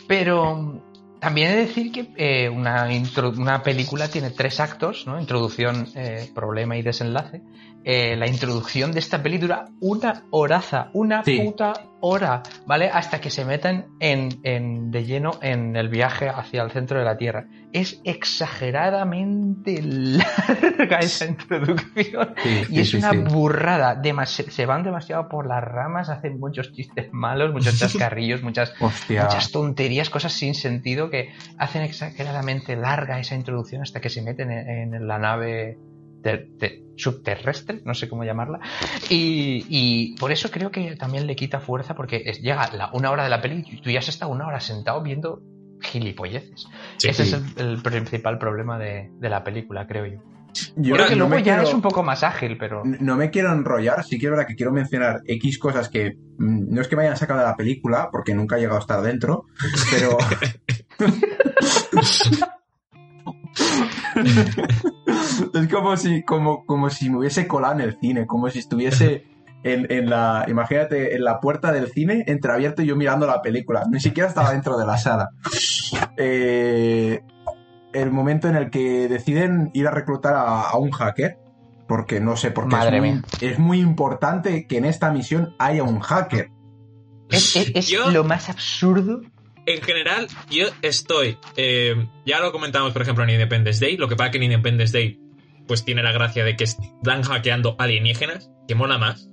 C: Pero mm, también he de decir que eh, una, intro- una película tiene tres actos, ¿no? Introducción, eh, problema y desenlace. Eh, la introducción de esta peli dura una horaza, una
B: Sí.
C: puta hora, ¿vale? Hasta que se meten en, en- de lleno en el viaje hacia el centro de la Tierra. Es exageradamente <laughs> larga esa introducción.
B: Sí,
C: Y
B: sí,
C: es una burrada. demasi- se van demasiado por las ramas, hacen muchos chistes malos, muchos <laughs> chascarrillos, muchas,
B: Hostia.
C: muchas tonterías, cosas sin sentido que hacen exageradamente larga esa introducción hasta que se meten en, en la nave ter- te- subterrestre, no sé cómo llamarla. Y, y por eso creo que también le quita fuerza porque llega la, una hora de la peli y tú ya has estado una hora sentado viendo gilipolleces.
A: Sí.
C: Ese
B: sí.
C: es el, el principal problema de, de la película, creo yo.
B: Yo
C: Creo que
B: no
C: luego ya
B: quiero-
C: es un poco más ágil, pero...
B: No me quiero enrollar, sí que es verdad que quiero mencionar X cosas que mm, no es que me hayan sacado de la película, porque nunca he llegado a estar dentro, pero... <laughs> <laughs> <laughs> es como si, como, como si me hubiese colado en el cine, como si estuviese en, en la, imagínate, en la puerta del cine, entreabierto y yo mirando la película. Ni siquiera estaba dentro de la sala. Eh, el momento en el que deciden ir a reclutar a, a un hacker, porque no sé por qué
C: Madre
B: es, muy,
C: mía.
B: es muy importante que en esta misión haya un hacker.
C: Es, es- es
A: Yo-
C: lo más absurdo.
A: En general, yo estoy. eh, ya lo comentamos, por ejemplo, en Independence Day. Lo que pasa que en Independence Day, pues tiene la gracia de que están hackeando alienígenas, que mola más.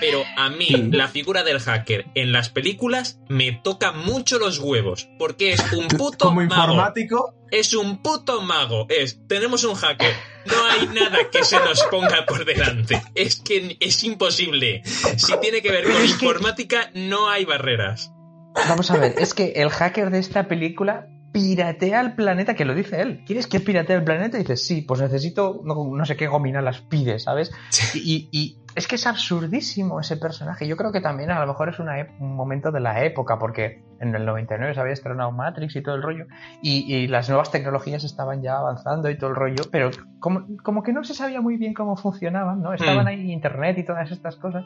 A: Pero a mí, la figura del hacker en las películas me toca mucho los huevos. Porque es un <laughs> puto
B: Como
A: mago.
B: informático,
A: Es un puto mago. Es, tenemos un hacker. No hay nada que se nos ponga por delante. Es que es imposible. Si tiene que ver con informática, no hay barreras.
C: Vamos a ver, es que el hacker de esta película piratea el planeta, que lo dice él. ¿Quieres que piratee el planeta? Y dices, sí, pues necesito no, no sé qué gomina las pide, ¿sabes? Y, y es que es absurdísimo ese personaje. Yo creo que también a lo mejor es una un momento de la época, porque en el 99 se había estrenado Matrix y todo el rollo, y, y las nuevas tecnologías estaban ya avanzando y todo el rollo, pero como, como que no se sabía muy bien cómo funcionaban, ¿no? Estaban
A: Mm.
C: ahí Internet y todas estas cosas.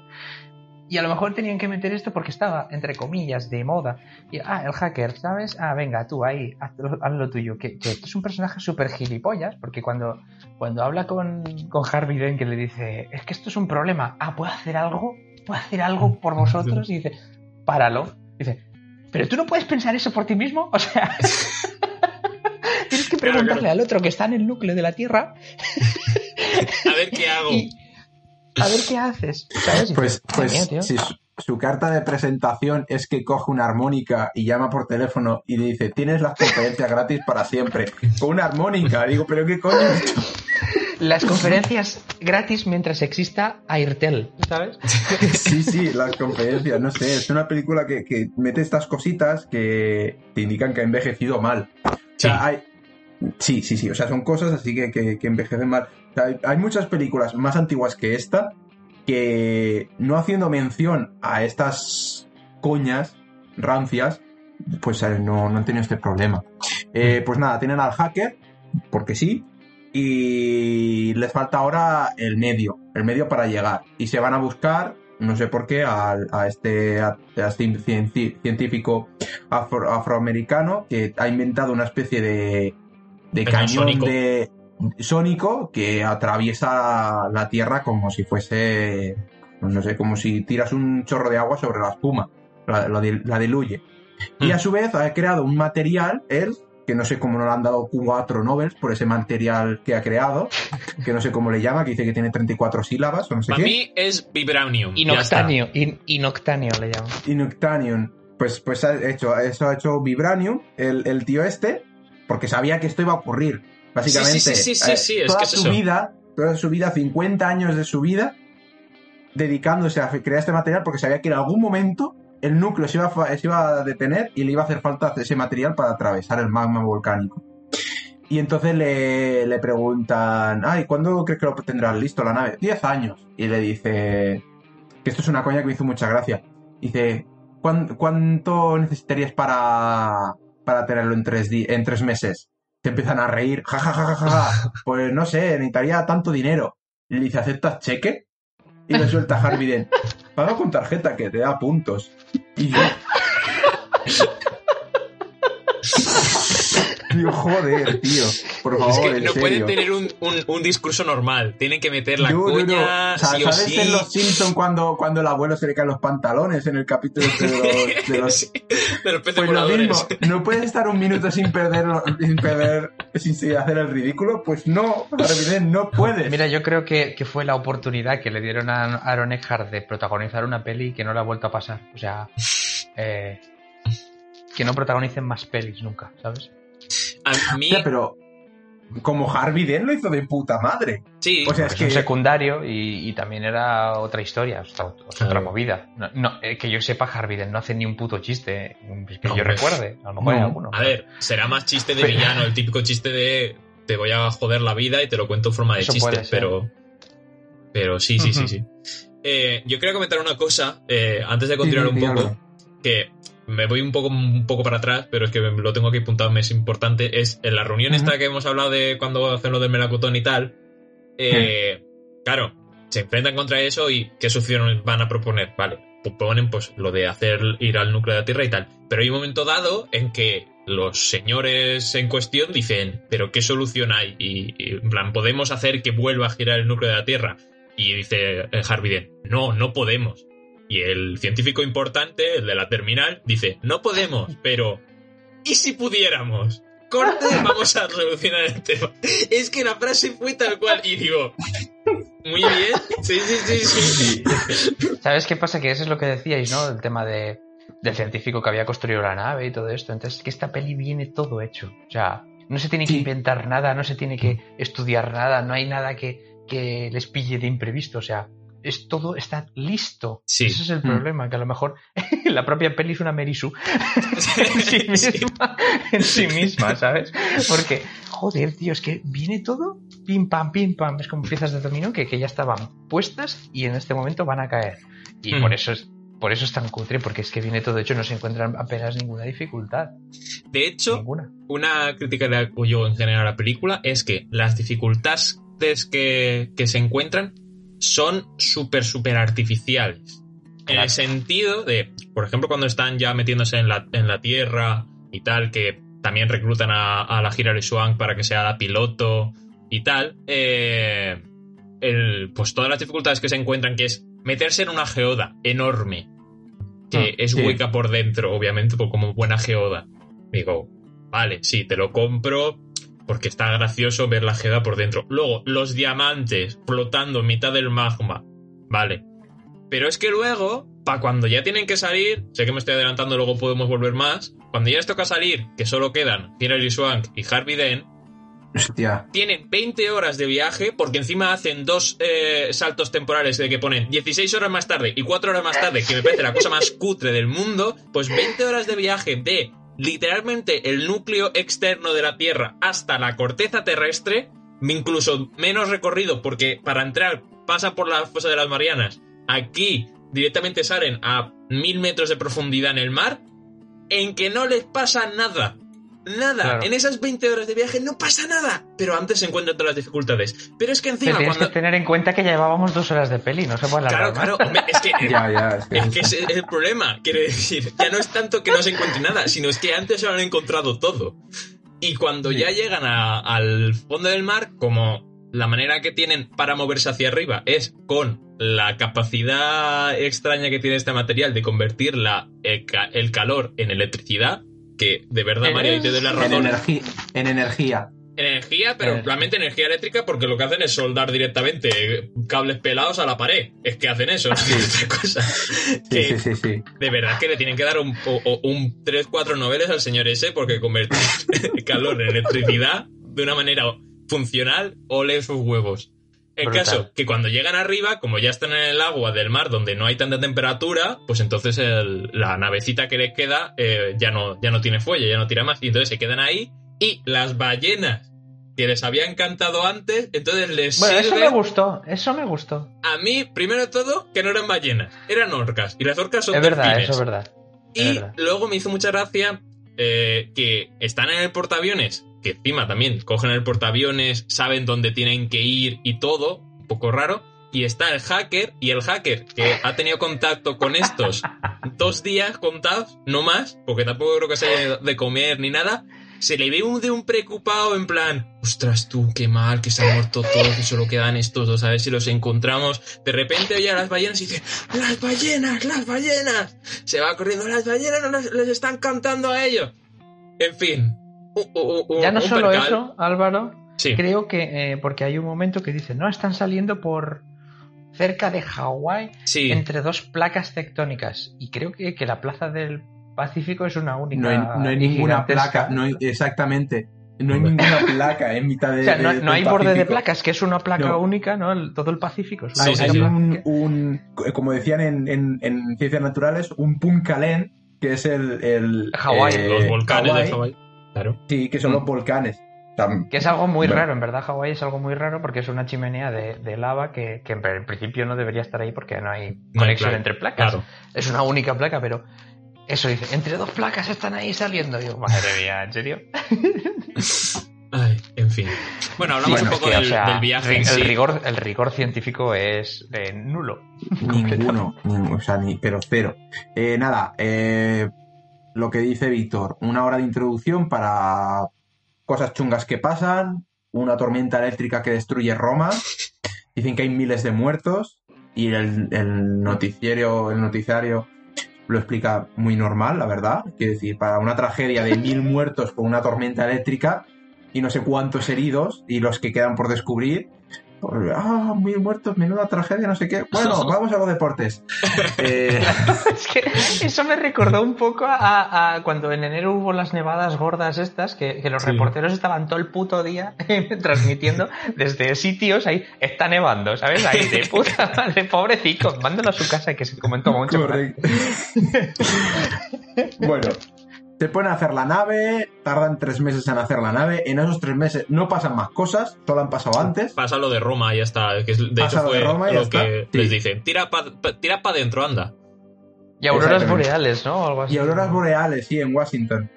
C: Y a lo mejor tenían que meter esto porque estaba, entre comillas, de moda. Y, ah, el hacker, ¿sabes? Ah, venga, tú ahí, haz, lo- haz lo tuyo. Que, que es un personaje súper gilipollas, porque cuando, cuando habla con, con Harvey Dent, que le dice, es que esto es un problema, ah, ¿puedo hacer algo? ¿Puedo hacer algo por <laughs> vosotros? Y dice, páralo. Dice, pero tú no puedes pensar eso por ti mismo. <laughs> O sea, <laughs> tienes que
A: Claro,
C: preguntarle
A: claro.
C: al otro que está en el núcleo de la Tierra
A: A ver qué hago.
C: y a ver qué haces.
B: Pues,
C: dices, "Madre
B: pues
C: mía, tío".
B: si su, su carta de presentación es que coge una armónica y llama por teléfono y le dice, tienes las conferencias gratis para siempre. Con una armónica. Digo, pero qué coño es esto?
C: Las conferencias gratis mientras exista Airtel, ¿sabes?
B: Sí, sí, las conferencias, no sé, es una película que, que mete estas cositas que te indican que ha envejecido mal. O sea,
A: Sí.
B: hay... Sí, sí, sí, o sea, son cosas así que, que- que envejecen mal. Hay, hay muchas películas más antiguas que esta que, no haciendo mención a estas coñas rancias, pues eh, no, no han tenido este problema. Eh, pues nada, tienen al hacker, porque sí, y les falta ahora el medio, el medio para llegar. Y se van a buscar, no sé por qué, al- a, este, a, a este científico afro- afroamericano que ha inventado una especie de, de
A: Cañón
B: de sónico que atraviesa la Tierra como si fuese, no sé, como si tiras un chorro de agua sobre la espuma, la, la dil- la diluye. Y a
A: Mm.
B: su vez ha creado un material, él, que no sé cómo no le han dado cuatro Nobel por ese material que ha creado, que no sé cómo le llama, que dice que tiene 34 sílabas o no sé
A: Para
B: qué.
A: mí es Vibranium. ya está.
C: Inoctanio, in- inoctanio le llaman.
B: Inuctanium. Pues, pues ha hecho, eso ha hecho Vibranium, el, el tío este, porque sabía que esto iba a ocurrir. Básicamente,
A: Sí, sí, sí, sí,
B: eh,
A: sí, es
B: toda
A: que
B: su
A: eso.
B: vida, toda su vida, 50 años de su vida, dedicándose a crear este material porque sabía que en algún momento el núcleo se iba, a, se iba a detener y le iba a hacer falta ese material para atravesar el magma volcánico. Y entonces le, le preguntan, ay, ¿cuándo crees que lo tendrás listo la nave? 10 años. Y le dice, que esto es una coña que me hizo mucha gracia. Dice, "¿Cuán- ¿cuánto necesitarías para, para tenerlo en tres, en tres meses? Se empiezan a reír, ja, ja, ja, ja, ja, ja. <laughs> Pues no sé, necesitaría tanto dinero. Y le dice, ¿aceptas cheque? Y le suelta Harvey Dent, paga con tarjeta que te da puntos. Y yo... <laughs> Digo, joder, tío. Por favor, <laughs>
A: Es que
B: en
A: no
B: serio.
A: pueden tener un, un- un discurso normal. Tienen que meter la
B: No, no, no.
A: cuña,
B: O sea,
A: sí o
B: ¿Sabes
A: sí.
B: en Los Simpson cuando, cuando el abuelo se le caen los pantalones en el capítulo este de los, <laughs> de los
A: Sí, de los peces
B: Pues lo mismo, ¿no puedes estar un minuto sin perderlo, sin perder, sin, sin hacer el ridículo? Pues no, Harvey no puedes.
C: Mira, yo creo que, que fue la oportunidad que le dieron a Aaron Eckhart de protagonizar una peli que no le ha vuelto a pasar. O sea, eh, que no protagonicen más pelis nunca, ¿sabes?
A: A mí,
B: pero como Harvey Dent lo hizo de puta madre.
A: Sí,
B: O sea,
C: Es
B: es
C: un
B: que
C: secundario y, y también era otra historia, otra, otra
A: Claro.
C: movida. No, no, eh, que yo sepa, Harvey Dent no hace ni un puto chiste eh, que
A: No,
C: yo
A: hombre.
C: recuerde. A lo mejor hay
B: No.
C: alguno.
A: A ver, será más chiste de
C: Pero-
A: villano, el típico chiste de te voy a joder la vida y te lo cuento en forma de
C: Eso
A: chiste, pero. Pero sí, sí, sí, sí. Eh, yo quería comentar una cosa, eh, antes de continuar un poco, que me voy un poco, un poco para atrás, pero es que lo tengo aquí apuntado, me es importante, es en la reunión esta que hemos hablado de cuando hacen lo del melacotón y tal, eh, claro, se enfrentan contra eso y qué solución van a proponer, vale, proponen pues lo de hacer ir al núcleo de la Tierra y tal, pero hay un momento dado en que los señores en cuestión dicen, pero ¿qué solución hay? Y, y, en plan, ¿podemos hacer que vuelva a girar el núcleo de la Tierra? Y dice Harvey Dent, no, no podemos. Y el científico importante, el de la terminal, dice, no podemos, pero ¿y si pudiéramos? Corte, <laughs> vamos a solucionar el tema. Es que la frase fue tal cual y digo, muy bien, sí, sí, sí, sí. <laughs>
C: ¿Sabes qué pasa? Que eso es lo que decíais, ¿no? El tema de, del científico que había construido la nave y todo esto. Entonces, que esta peli viene todo hecho. O sea, no se tiene que
B: Sí.
C: inventar nada, no se tiene que estudiar nada, no hay nada que, que les pille de imprevisto. O sea, es todo está listo.
A: Sí.
C: Ese es el
B: Mm.
C: problema, que a lo mejor <laughs> la propia peli es una Merisu <laughs> en <laughs> sí misma, en sí misma, ¿sabes? Porque, joder, tío, es que viene todo pim pam, pim pam. Es como piezas de dominó que, que ya estaban puestas y en este momento van a caer. Y
A: Mm.
C: por eso es. Por eso es tan cutre, porque es que viene todo hecho, no se encuentran apenas ninguna dificultad.
A: De hecho,
C: Ninguna.
A: una crítica yo en general a la película es que las dificultades que, que se encuentran son súper, súper artificiales. En el sentido de, por ejemplo, cuando están ya metiéndose en la, en la Tierra y tal, que también reclutan a, a la Hilary Swank para que sea la piloto y tal, eh, el- pues todas las dificultades que se encuentran, que es meterse en una geoda enorme, que
C: Ah,
A: es
B: sí.
A: hueca por dentro, obviamente, como buena geoda. Digo, vale, sí, te lo compro porque está gracioso ver la geoda por dentro. Luego, los diamantes flotando en mitad del magma, vale. Pero es que luego, para cuando ya tienen que salir, sé que me estoy adelantando, luego podemos volver más. Cuando ya les toca salir, que solo quedan Hilary Swank y Harvey Dent,
B: Hostia.
A: tienen 20 horas de viaje porque encima hacen dos eh, saltos temporales de que ponen 16 horas más tarde y 4 horas más tarde, que me parece la cosa más cutre del mundo, pues 20 horas de viaje de literalmente el núcleo externo de la Tierra hasta la corteza terrestre, incluso menos recorrido porque para entrar pasan por la fosa de las Marianas, aquí directamente salen a mil metros de profundidad en el mar, en que no les pasa nada. Nada,
C: Claro.
A: en esas 20 horas de viaje no pasa nada, pero antes se encuentran todas las dificultades. Pero es que
C: Pero
A: encima
C: tienes
A: cuando...
C: que tener en cuenta que ya llevábamos dos horas de peli, no se puede
A: Claro, claro, hombre, es que, <laughs>
B: Ya, ya, es que,
A: es que ese es el problema, quiere decir, ya no es tanto que no se encuentre nada, sino es que antes se lo han encontrado todo. Y cuando ya llegan a- al fondo del mar, como la manera que tienen para moverse hacia arriba es con la capacidad extraña que tiene este material de convertir la- el, ca- el calor en electricidad, que de verdad, Mario, y te doy la
B: en,
A: razón,
B: energía, en energía.
A: Energía, pero realmente energía eléctrica porque lo que hacen es soldar directamente cables pelados a la pared. Es que hacen eso, <laughs> no es <laughs> otra cosa.
B: Sí,
A: Que
B: sí, sí, sí.
A: de verdad que le tienen que dar un, o- un 3-4 noveles al señor ese porque convertir <laughs> calor en electricidad de una manera funcional ole sus huevos. El
C: Brutal.
A: caso, que cuando llegan arriba, como ya están en el agua del mar donde no hay tanta temperatura, pues entonces el- la navecita que les queda eh, ya, no, ya no tiene fuelle, ya no tira más. Y entonces se quedan ahí y las ballenas que les había encantado antes, entonces les
C: Bueno, eso me gustó, eso me gustó.
A: a mí, primero de todo, que no eran ballenas, eran orcas. Y las orcas son
C: Es verdad,
A: delfines.
C: eso es verdad. Es
A: Y
C: verdad.
A: luego me hizo mucha gracia eh, que están en el portaaviones, que encima también cogen el portaaviones, saben dónde tienen que ir y todo, un poco raro. Y está el hacker, y el hacker que ha tenido contacto con estos <laughs> dos días contados, no más, porque tampoco creo que se haya de comer ni nada. Se le ve un de un preocupado en plan, ostras tú, qué mal, que se han muerto todos, que solo quedan estos dos, a ver si los encontramos. De repente oye a las ballenas y dice, las ballenas, las ballenas. Se va corriendo, las ballenas no les, les están cantando a ellos. En fin.
C: Ya no solo
A: percal.
C: eso, Álvaro,
A: Sí.
C: creo que, eh, porque hay un momento que dice, no, están saliendo por cerca de Hawái
A: Sí.
C: entre dos placas tectónicas. Y creo que, que la plaza del Pacífico es una única.
B: No hay, no hay
C: y
B: ninguna placa, no hay- exactamente. No hay ninguna placa en mitad <laughs> de.
C: O sea, no,
B: de-
C: no hay borde de placas, que es una placa
B: No.
C: única, ¿no? El- todo el Pacífico. es una
A: Sí, sí,
B: Hay un, un- como decían en, en- en ciencias naturales, un Puncalén, que es el. el
C: Hawái,
B: eh,
A: Los volcanes de Hawái. Claro.
B: Sí, que son
C: Mm.
B: los volcanes.
C: Que es algo muy
B: Bueno.
C: raro, en verdad Hawái es algo muy raro porque es una chimenea de, de lava que, que en principio no debería estar ahí porque no hay
A: No
C: conexión entre placas.
A: Claro.
C: Es una única placa, pero eso dice, entre dos placas están ahí saliendo. Y yo, madre <laughs> mía, ¿en serio? <laughs>
A: Ay, en fin. Bueno, hablamos
C: Bueno,
A: un
C: es
A: poco
C: o
A: del,
C: sea,
A: del viaje.
C: el,
A: sí.
C: rigor, el rigor científico es eh, nulo.
B: Ninguno, <laughs> nin- o sea, ni, pero cero. Eh, nada, eh, lo que dice Víctor, una hora de introducción para cosas chungas que pasan, una tormenta eléctrica que destruye Roma, dicen que hay miles de muertos y el, el noticiario, el noticiario lo explica muy normal, la verdad. Quiero decir, para una tragedia de mil <laughs> muertos por una tormenta eléctrica y no sé cuántos heridos y los que quedan por descubrir. Ah, mil muertos, menuda tragedia, no sé qué. Bueno, <laughs> vamos a los deportes. Eh, <laughs>
C: Es que eso me recordó un poco a, a cuando en enero hubo las nevadas gordas estas, que, que los
A: Sí.
C: reporteros estaban todo el puto día <laughs> transmitiendo desde sitios ahí, está nevando, ¿sabes? Ahí de puta madre, pobrecito, mándalo a su casa que se comentó mucho.
B: correcto. bueno, se ponen a hacer la nave, tardan tres meses en hacer la nave. En esos tres meses no pasan más cosas, solo han pasado antes.
A: Pasa lo de Roma y ya está. Que es- de
B: Pasa
A: hecho
B: lo de
A: fue
B: Roma y ya
A: lo que
B: está. Sí.
A: les dicen. Tira para tira pa dentro, anda.
C: Y auroras
B: Exactamente.
C: boreales, ¿no? Algo así.
B: Y auroras boreales, sí, en Washington.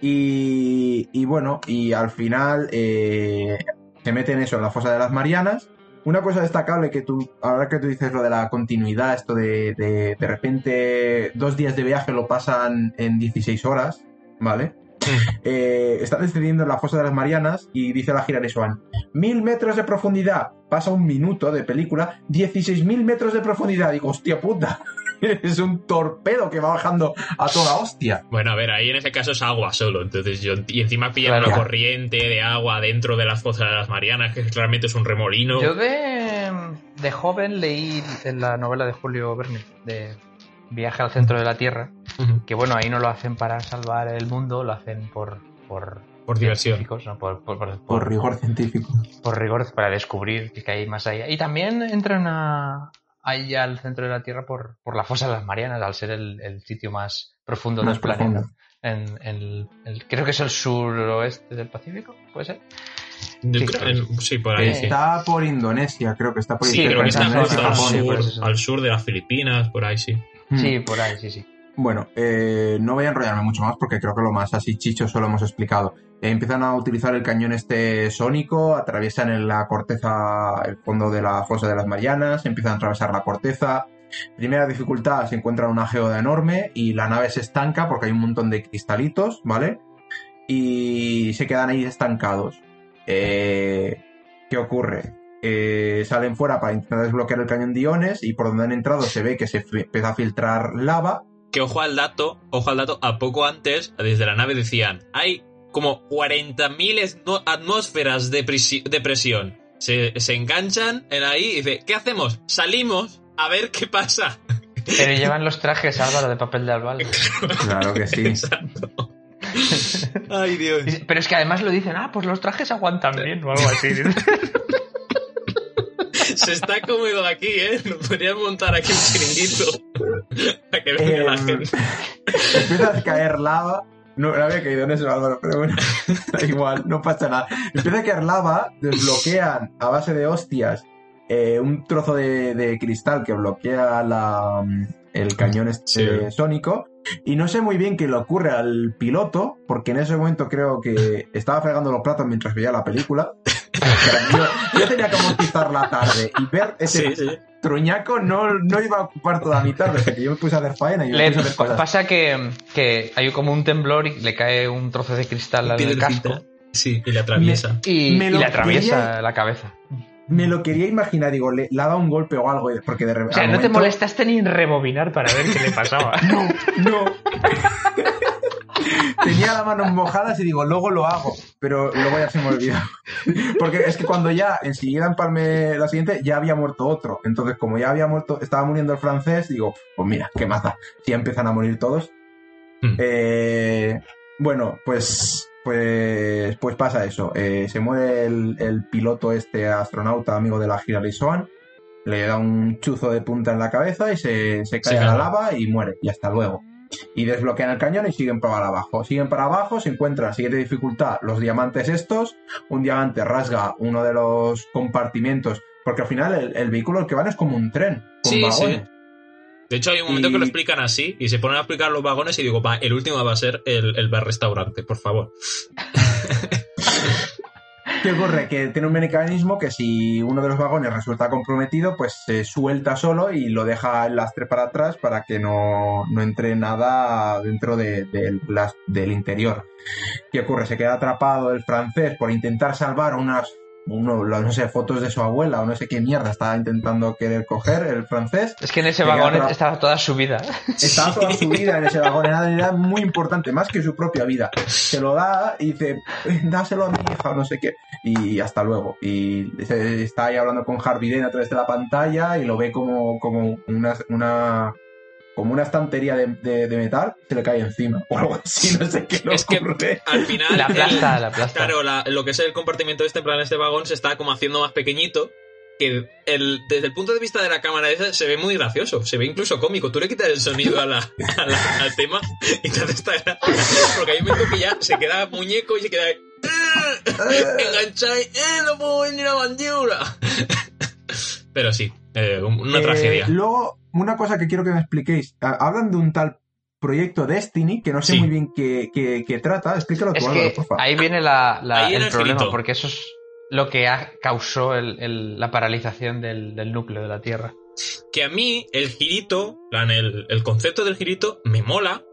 B: Y, y bueno, y al final eh, se meten eso en la fosa de las Marianas. Una cosa destacable que tú, ahora que tú dices lo de la continuidad, esto de de, de repente dos días de viaje lo pasan en 16 horas, ¿vale? Eh, están descendiendo en la fosa de las Marianas y dice la gira Swan, mil metros de profundidad, pasa un minuto de película, 16.000 metros de profundidad, digo, hostia puta, es un torpedo que va bajando a toda hostia.
A: Bueno, a ver, ahí en ese caso es agua solo. Entonces yo. Y encima pillan
C: Claro.
A: una corriente de agua dentro de las fosas de las Marianas, que claramente es un remolino.
C: Yo de, de joven leí en la novela de Julio Verne, de Viaje al centro de la Tierra, que bueno, ahí no lo hacen para salvar el mundo, lo hacen por... por
A: Por diversión.
C: científicos, ¿no? Por, por- por-
B: Por rigor científico.
C: por rigor para descubrir que hay más allá. Y también entran a, ahí al centro de la Tierra por, por la fosa de las Marianas, al ser el, el sitio más profundo
B: Más
C: del planeta. En, el, el- creo que es el suroeste del Pacífico, ¿puede ser?
A: Yo
C: Sí,
A: creo-
C: creo
A: en- sí, por ahí sí.
B: Está por Indonesia, creo que está por
A: Sí, creo que está
B: Indonesia,
A: al sur, al sur de las Filipinas, por ahí sí.
C: Sí, por ahí, sí, sí.
B: Bueno, eh, no voy a enrollarme mucho más porque creo que lo más así chicho solo hemos explicado. Eh, empiezan a utilizar el cañón este sónico, atraviesan en la corteza, el fondo de la fosa de las Marianas, empiezan a atravesar la corteza. Primera dificultad, se encuentran una geoda enorme y la nave se estanca porque hay un montón de cristalitos, ¿vale? Y se quedan ahí estancados. Eh, ¿Qué ocurre? Eh, salen fuera para intentar desbloquear el cañón de iones y por donde han entrado se ve que se empieza a filtrar lava
A: Que ojo al dato, ojo al dato, a poco antes, desde la nave decían, hay como 40.000 esno- atmósferas de, de presión. Se, se enganchan en ahí y dice, ¿qué hacemos? Salimos a ver qué pasa.
C: Pero llevan los trajes, Álvaro, de papel de albal.
B: Claro que sí.
A: Exacto. Ay, Dios.
C: Pero es que además lo dicen, ah, pues los trajes aguantan bien o algo así.
A: Se está cómodo aquí, ¿eh? Nos podrían montar aquí un chiringuito. Para que venga la
B: Em,
A: gente.
B: Empieza a caer lava. No, no había caído en eso, Álvaro, pero bueno, <laughs> da igual, no pasa nada. Empieza a caer lava, desbloquean a base de hostias eh, un trozo de, de cristal que bloquea la, mm, el cañón este
A: Sí.
B: sónico. Y no sé muy bien qué le ocurre al piloto, porque en ese momento creo que estaba fregando los platos mientras veía la película. Yo, yo tenía que amortizar la tarde y ver ese
A: Sí, sí.
B: truñaco no, no iba a ocupar toda mi tarde, hasta que yo me puse a hacer faena y
C: Le-
B: puse a hacer cosas.
C: pasa que, que hay como un temblor y le cae un trozo de cristal al casco
A: Sí, y le atraviesa.
C: y,
B: Me
C: y
B: lo
C: le atraviesa
B: quería-
C: la cabeza.
B: Me lo quería imaginar, digo, le, le ha dado un golpe o algo, porque de
C: O sea, no te molestaste ni en rebobinar para ver qué le pasaba. <laughs>
B: No, no. <laughs> Tenía las manos mojadas y digo, luego lo hago, pero luego ya se me olvidó. <laughs> Porque es que cuando ya enseguida empalmé la siguiente, ya había muerto otro. Entonces, como ya había muerto, estaba muriendo el francés, digo, pues mira, qué da. Si ya empiezan a morir todos.
A: Hmm.
B: Eh, bueno, pues pues, pues pasa eso. Eh, se muere el, el piloto este astronauta amigo de la Hillary Swan, le da un chuzo de punta en la cabeza y se, se cae a la lava y muere. Y hasta luego. Y desbloquean el cañón y siguen para abajo. Siguen para abajo, se encuentran siguiente dificultad los diamantes estos. Un diamante rasga uno de los compartimentos. Porque al final el, el vehículo el que van es como un tren. Con
A: Sí,
B: vagones.
A: sí. De hecho, hay un momento
B: Y-
A: que lo explican así y se ponen a explicar los vagones y digo, va, el último va a ser el, el bar restaurante, por favor. <laughs>
B: ¿Qué ocurre? Que tiene un mecanismo que si uno de los vagones resulta comprometido, pues se suelta solo y lo deja el lastre para atrás para que no, no entre nada dentro de- de del interior. ¿Qué ocurre? Se queda atrapado el francés por intentar salvar unas, uno, no sé, fotos de su abuela o no sé qué mierda estaba intentando querer coger el francés.
C: Es que en ese vagón estaba toda su vida. <laughs>
B: Estaba toda su vida en ese vagón, era, era muy importante, más que su propia vida. Se lo da y dice, "Eh, dáselo a mi hija o no sé qué. Y hasta luego. Y está ahí hablando con Harvey Dent a través de la pantalla y lo ve como, como una, una como una estantería de, de- de metal, se le cae encima. O algo así, no sé qué
A: Es que al final...
C: La
A: el-
C: aplasta, la aplasta.
A: Claro, la- lo que es el compartimiento este, en plan este vagón, se está como haciendo más pequeñito. Que el, desde el punto de vista de la cámara esa se ve muy gracioso, se ve incluso cómico. Tú le quitas el sonido a la, a la- al tema y te hace esta gracia. Porque hay un momento que ya se queda muñeco y se queda <laughs> enganchado y ¡eh, no puedo venir a mandíbula! <laughs> Pero sí, eh, una
B: Eh,
A: tragedia.
B: Luego, una cosa que quiero que me expliquéis. Hablan de un tal proyecto Destiny, que no sé
A: Sí.
B: muy bien qué, qué- qué trata. Explícalo tú,
C: Es
B: Álvaro,
C: que
B: por favor.
C: ahí viene la, la-
A: Ahí viene
C: el problema, porque eso es lo que ha, causó el- el- la paralización del, del núcleo de la Tierra.
A: que a mí el girito, plan, el, el concepto del girito me mola,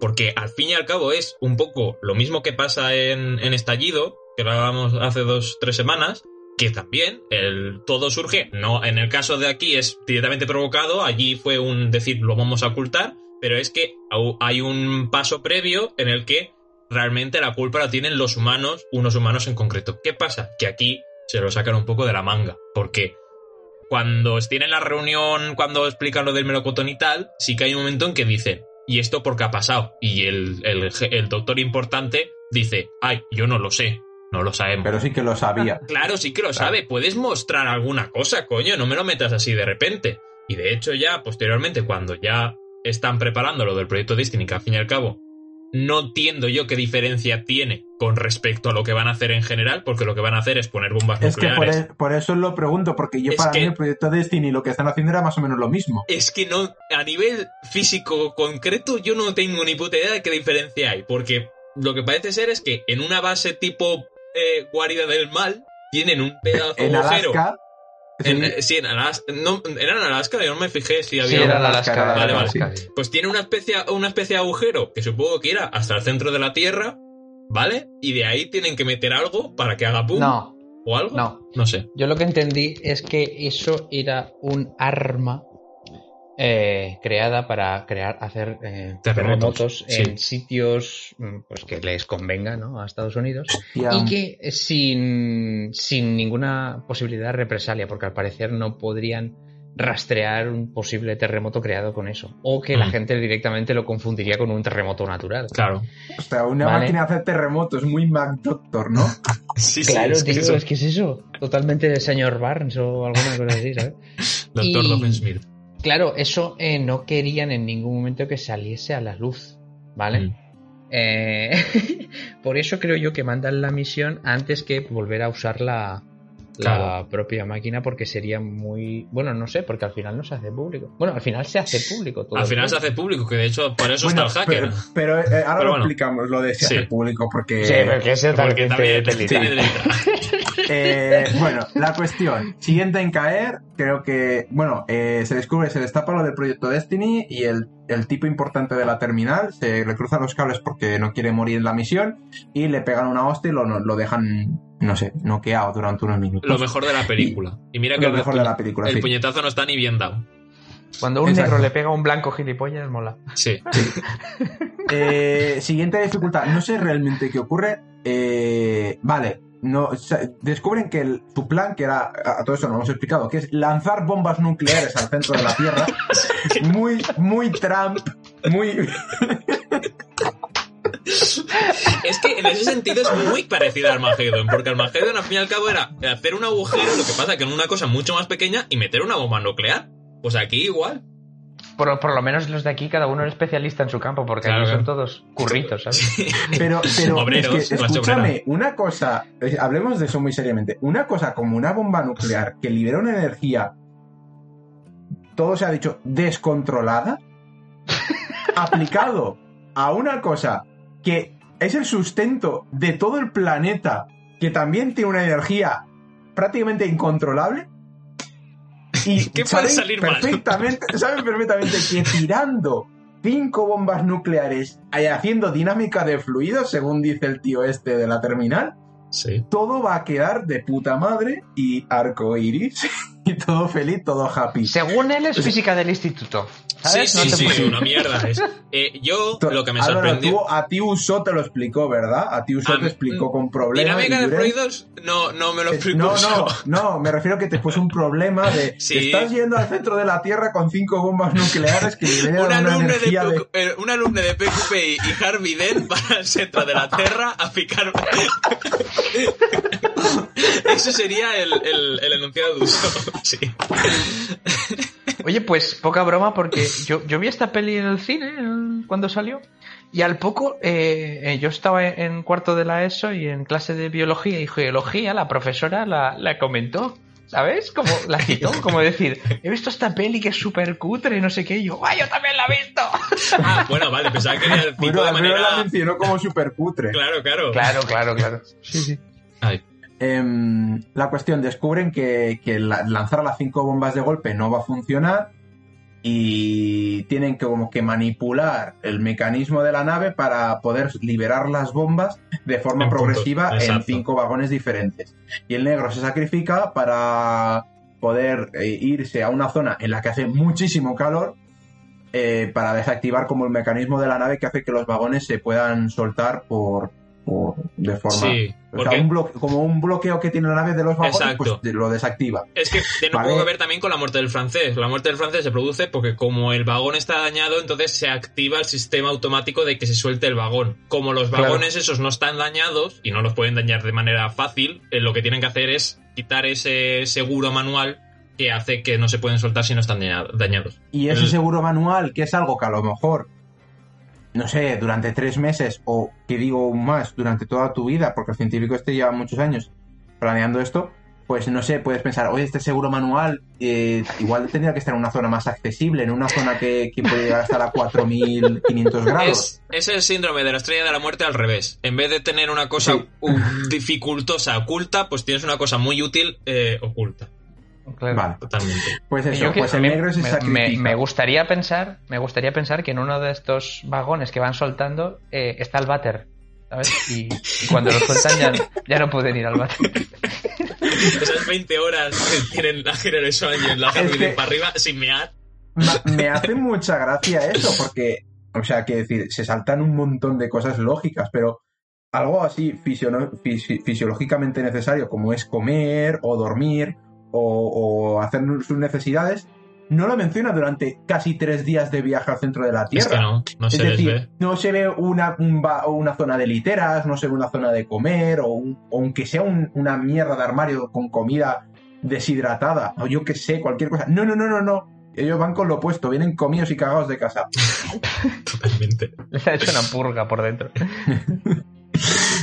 A: porque al fin y al cabo es un poco lo mismo que pasa en, en Estallido, que lo hablábamos hace dos, tres semanas, que también el, todo surge, no, en el caso de aquí es directamente provocado, allí fue un decir lo vamos a ocultar, pero es que hay un paso previo en el que realmente la culpa la tienen los humanos, unos humanos en concreto. ¿Qué pasa? Que aquí se lo sacan un poco de la manga, porque cuando tienen la reunión, cuando explican lo del melocotón y tal, sí que hay un momento en que dicen, ¿y esto por qué ha pasado? Y el, el doctor importante dice, ay, yo no lo sé, no lo sabemos.
B: Pero sí que lo sabía. <laughs>
A: Claro, sí que lo sabe. Puedes mostrar alguna cosa, coño. No me lo metas así de repente. Y de hecho, ya posteriormente, cuando ya están preparando lo del proyecto Destiny, que al fin y al cabo no entiendo yo qué diferencia tiene con respecto a lo que van a hacer en general, porque lo que van a hacer es poner bombas
B: Es que por,
A: nucleares.
B: e- por eso lo pregunto, porque yo
A: Es
B: para
A: que-
B: mí el proyecto Destiny lo que están haciendo era más o menos lo mismo.
A: Es que no, a nivel físico concreto, yo no tengo ni puta idea de qué diferencia hay, porque lo que parece ser es que en una base tipo eh, guarida del mal, tienen un pedazo de
B: En
A: agujero.
B: Alaska.
A: En-
B: sí,
A: eh, sí, en Alaska. No, ¿Era en Alaska? Yo no me fijé si
C: Sí,
A: había.
C: era en
B: Alaska,
A: Vale, vale.
C: Alaska, sí.
A: Pues tiene una especie, una especie de agujero que supongo que irá hasta el centro de la Tierra, ¿vale? Y de ahí tienen que meter algo para que haga pum
C: No,
A: o algo.
C: no.
A: No sé.
C: Yo lo que entendí es que eso era un arma eh, creada para crear, hacer eh,
A: Terremotos,
C: terremotos,
A: sí.
C: en sitios mm, pues que les convenga ¿no? a Estados Unidos
B: y
C: que eh, sin, sin ninguna posibilidad de represalia, porque al parecer no podrían rastrear un posible terremoto creado con eso. O que la
A: Mm.
C: gente directamente lo confundiría con un terremoto natural.
A: Claro.
B: o sea, una
C: Vale.
B: máquina de hacer terremotos muy MacDoctor, ¿no? <laughs>
A: Sí,
C: Claro,
A: es que eso-
C: es que es eso. Totalmente de señor Barnes o alguna cosa así, ¿sabes? <laughs>
A: Doctor
C: y-
A: Doofenshmirtz.
C: Claro, eso eh, no querían en ningún momento que saliese a la luz, ¿vale?
A: Mm.
C: Eh, <laughs> por eso creo yo que mandan la misión antes que volver a usar la, la
A: Claro.
C: propia máquina porque sería muy... Bueno, no sé, porque al final no se hace público. Bueno, al final se hace público todo.
A: Al final se hace público, que de hecho por eso
B: Bueno,
A: está el hacker.
B: pero, pero, eh, ahora
A: Pero
B: lo
A: bueno.
B: explicamos lo de
A: Sí.
B: hace público, porque...
C: Sí, porque es
A: Porque también
C: delita.
A: tiene delita.
B: Eh, <laughs> bueno, la cuestión. Siguiente en caer, creo que, bueno, eh, se descubre, se destapa lo del proyecto Destiny y el, el tipo importante de la terminal se le cruzan los cables porque no quiere morir en la misión y le pegan una hostia y lo, lo dejan, no sé, noqueado durante unos minutos.
A: Lo mejor de la película. Y mira que
B: Lo
A: el,
B: mejor de la película,
A: el
B: sí.
A: puñetazo no está ni bien dado.
C: Cuando un
B: Exacto.
C: negro le pega a un blanco gilipollas, mola.
A: Sí.
B: Eh, siguiente dificultad. No sé realmente qué ocurre. Eh, vale. No, o sea, descubren que el- su plan, que era, a todo eso no lo hemos explicado, que es lanzar bombas nucleares al centro de la Tierra. <laughs> Muy, muy Trump, muy...
A: Es que en ese sentido es muy parecido a Armageddon, porque Armageddon al fin y al cabo era hacer un agujero, lo que pasa que en una cosa mucho más pequeña y meter una bomba nuclear. Pues aquí igual.
C: Por, por lo menos los de aquí, cada uno es especialista en su campo, porque
A: Claro,
C: aquí son todos curritos, ¿sabes?
A: Sí. <laughs>
B: Pero, pero
A: Obreros,
B: es que,
A: clase
B: escúchame, una cosa, eh, hablemos de eso muy seriamente. Una cosa como una bomba nuclear que libera una energía, todo se ha dicho, descontrolada, <laughs> aplicado a una cosa que es el sustento de todo el planeta, que también tiene una energía prácticamente incontrolable. Y <laughs>
A: ¿Qué puede
B: saben
A: salir mal?
B: saben perfectamente que tirando cinco bombas nucleares y haciendo dinámica de fluidos, según dice el tío este de la terminal,
A: Sí.
B: todo va a quedar de puta madre y arco iris y todo feliz, todo happy.
C: Según él, es física del instituto.
A: Sí,
C: ¿sabes?
A: sí,
C: No te
A: sí,
C: puedo-
A: una mierda es. Eh, yo
B: To-
A: lo que me
B: Álvaro,
A: sorprendió.
B: tú- a ti Uso te lo explicó, ¿verdad? A ti Uso
A: A
B: te explicó con problemas.
A: Dinámica
B: y
A: de fluidos no, no me lo
B: Eh,
A: explicó.
B: No, no, no, me refiero que te puso un problema de <laughs>
A: Sí.
B: estás yendo al centro de la Tierra con cinco bombas nucleares que liberan
A: Un
B: una
A: alumno, de
B: de...
A: Eh, un alumno de PQPI y Harvey Dent van al centro de la Tierra a picar. <laughs> <laughs> Eso sería el, el, el enunciado de uso. <laughs> Sí.
C: Oye, pues poca broma porque yo, yo vi esta peli en el cine cuando salió y al poco eh, eh, yo estaba en, cuarto de la ESO y en clase de biología y geología la profesora la, la comentó. ¿Sabes? Como la citó, <laughs> como decir, he visto esta peli que es súper cutre y no sé qué. Y yo, ¡ay, yo también la he visto!
A: Ah, bueno, vale, pensaba que era el tipo
B: Bueno,
A: de
B: menos la
A: manera.
B: mencionó como super putre.
A: Claro, claro.
C: Claro, claro, claro. Sí, sí.
A: Ay,
B: Em, la cuestión, descubren que, que la- lanzar las cinco bombas de golpe no va a funcionar y tienen que como que manipular el mecanismo de la nave para poder liberar las bombas de forma
A: En
B: progresiva en cinco vagones diferentes. Y el negro se sacrifica para poder eh, irse a una zona en la que hace muchísimo calor eh, para desactivar como el mecanismo de la nave que hace que los vagones se puedan soltar por, de forma
A: sí,
B: o sea,
A: porque
B: un bloque- como un bloqueo que tiene la nave de los vagones,
A: Exacto.
B: pues lo desactiva.
A: es que tiene
B: Vale.
A: que ver también con la muerte del francés. La muerte del francés se produce porque como el vagón está dañado, entonces se activa el sistema automático de que se suelte el vagón. Como los
C: Claro.
A: vagones esos no están dañados y no los pueden dañar de manera fácil, eh, lo que tienen que hacer es quitar ese seguro manual que hace que no se pueden soltar si no están daña- dañados.
B: Y ese seguro manual, que es algo que a lo mejor, no sé, durante tres meses o que digo más, durante toda tu vida, porque el científico este lleva muchos años planeando esto, pues no sé, puedes pensar, oye, este seguro manual eh, igual tendría que estar en una zona más accesible, en una zona que, que puede llegar hasta a 4.500 grados.
A: Es, es el síndrome de la estrella de la muerte al revés. En vez de tener una cosa
B: Sí.
A: dificultosa oculta, pues tienes una cosa muy útil eh, oculta.
C: Claro.
B: Vale,
A: Totalmente.
B: pues eso, pues el
C: me-
B: negro se
C: me,
B: sacrifica.
C: me- me gustaría pensar, me gustaría pensar que en uno de estos vagones que van soltando eh, está el váter, ¿sabes? Y, y cuando lo sueltan ya, ya no pueden ir al váter. <laughs>
A: Esas 20 horas que tienen la y en la
B: que-
A: Dent para arriba sin mear.
B: Ma- me hace mucha gracia eso, porque, o sea, que decir, se saltan un montón de cosas lógicas, pero algo así fisi- fisiológicamente necesario, como es comer o dormir o, o hacer sus necesidades, no lo menciona durante casi tres días de viaje al centro de la
A: Es que
B: Tierra.
A: no, no
B: Es
A: se
B: decir,
A: ve.
B: no se ve una, un ba- una zona de literas, no se ve una zona de comer, o, un- o aunque sea un- una mierda de armario con comida deshidratada, o yo que sé, cualquier cosa. No, no, no, no, no. Ellos van con lo opuesto, vienen comidos y cagados de casa. <laughs>
A: Totalmente. <laughs>
C: Les ha hecho una purga por dentro. <laughs>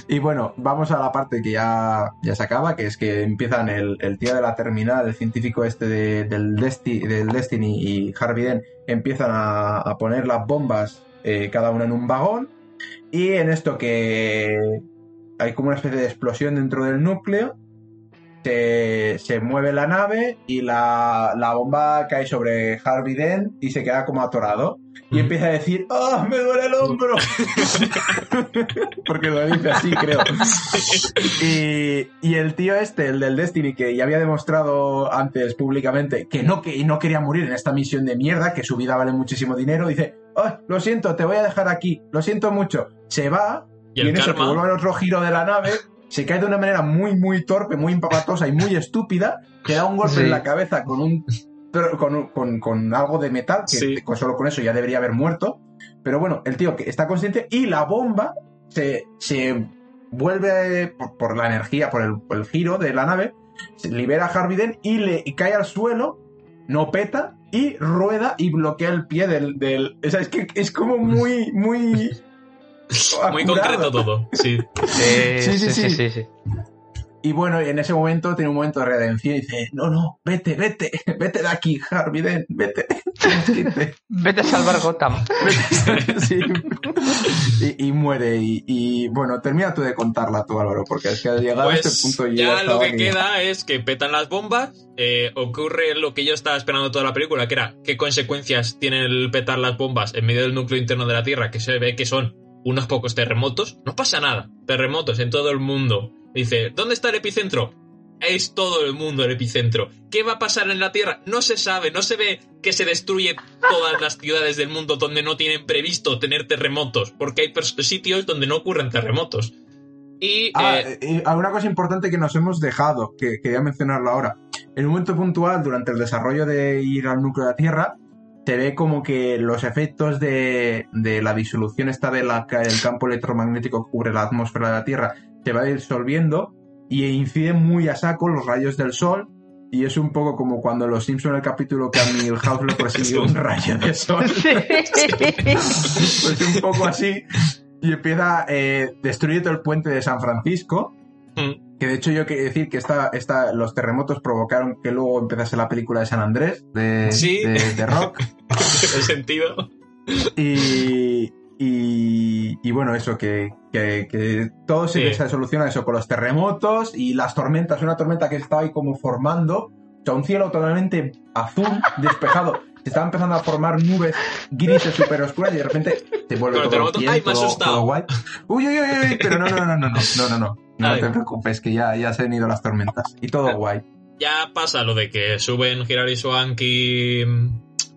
B: Y bueno, vamos a la parte que ya, ya se acaba, que es que empiezan el, el tío de la terminal, el científico este de- del, Desti- del Destiny y Harvey empiezan a, a poner las bombas eh, cada una en un vagón. Y en esto que hay como una especie de explosión dentro del núcleo, se, se mueve la nave y la, la bomba cae sobre Harvey Dent y se queda como atorado. Y empieza a decir, ¡ah, me duele el hombro! <laughs> Porque lo dice así, creo. Y, y el tío este, el del Destiny, que ya había demostrado antes públicamente que no, que no quería morir en esta misión de mierda, que su vida vale muchísimo dinero, dice, "Ah, lo siento, te voy a dejar aquí, lo siento mucho. Se va,
A: Y
B: en eso que vuelve otro giro de la nave, se cae de una manera muy, muy torpe, muy empapatosa y muy estúpida, te da un golpe
C: Sí.
B: en la cabeza con un... pero con, con- con algo de metal, que
A: Sí.
B: con- solo con eso ya debería haber muerto. Pero bueno, el tío que está consciente y la bomba se, se vuelve por, por la energía, por el, por el giro de la nave, se libera a Harvey Dent y le y cae al suelo, no peta y rueda y bloquea el pie del. del o sea, es que es como muy, muy. <laughs>
A: Muy concreto todo, <laughs> sí.
C: Sí,
B: Sí, sí,
C: sí, sí,
B: sí. Y bueno, en ese momento tiene un momento de redención y dice: No, no, vete, vete, <laughs> vete de aquí, Harvey Dent, vete. Tienes que irte". <laughs>
C: Vete a salvar Gotham. <laughs>
B: Sí. Y, y muere. Y, y, bueno, termina tú de contarla tú, Álvaro, porque es que al llegar a
A: Pues
B: este punto yo
A: ya lo que- queda es que petan las bombas, eh, ocurre lo que yo estaba esperando toda la película, que era qué consecuencias tiene el petar las bombas en medio del núcleo interno de la Tierra, que se ve que son unos pocos terremotos. No pasa nada, terremotos en todo el mundo. Dice, ¿dónde está el epicentro? Es todo el mundo el epicentro. ¿Qué va a pasar en la Tierra? No se sabe, no se ve que se destruye todas las ciudades del mundo donde no tienen previsto tener terremotos, porque hay sitios donde no ocurren terremotos. Y
B: Ah,
A: eh,
B: alguna cosa importante que nos hemos dejado, que quería mencionarlo ahora. En un momento puntual, durante el desarrollo de ir al núcleo de la Tierra, se ve como que los efectos de, de la disolución esta de la, del campo electromagnético que cubre la atmósfera de la Tierra se va disolviendo y incide muy a saco los rayos del sol. Y es un poco como cuando los Simpson el capítulo que a Milhouse le persiguió un rayo de sol. <laughs> pues un poco así. Y empieza, eh, destruye todo el puente de San Francisco.
A: mm,
B: que de hecho yo quería decir que esta, esta, los terremotos provocaron que luego empezase la película de San Andrés, de,
A: ¿Sí?
B: de, de Rock. <laughs>
A: el sentido.
B: Y, y, bueno, eso, que, que, que todo se
A: sí.
B: soluciona eso con los terremotos y las tormentas. Una tormenta que estaba ahí como formando, o sea, un cielo totalmente azul, despejado. se estaba empezando a formar nubes grises súper oscuras y de repente se vuelve todo, todo, guay. Uy, uy, uy, uy, pero no, no, no, no, no. no no
A: Ay.
B: te preocupes, que ya, ya se han ido las tormentas y todo guay.
A: Ya pasa lo de que suben Hilary Swank y...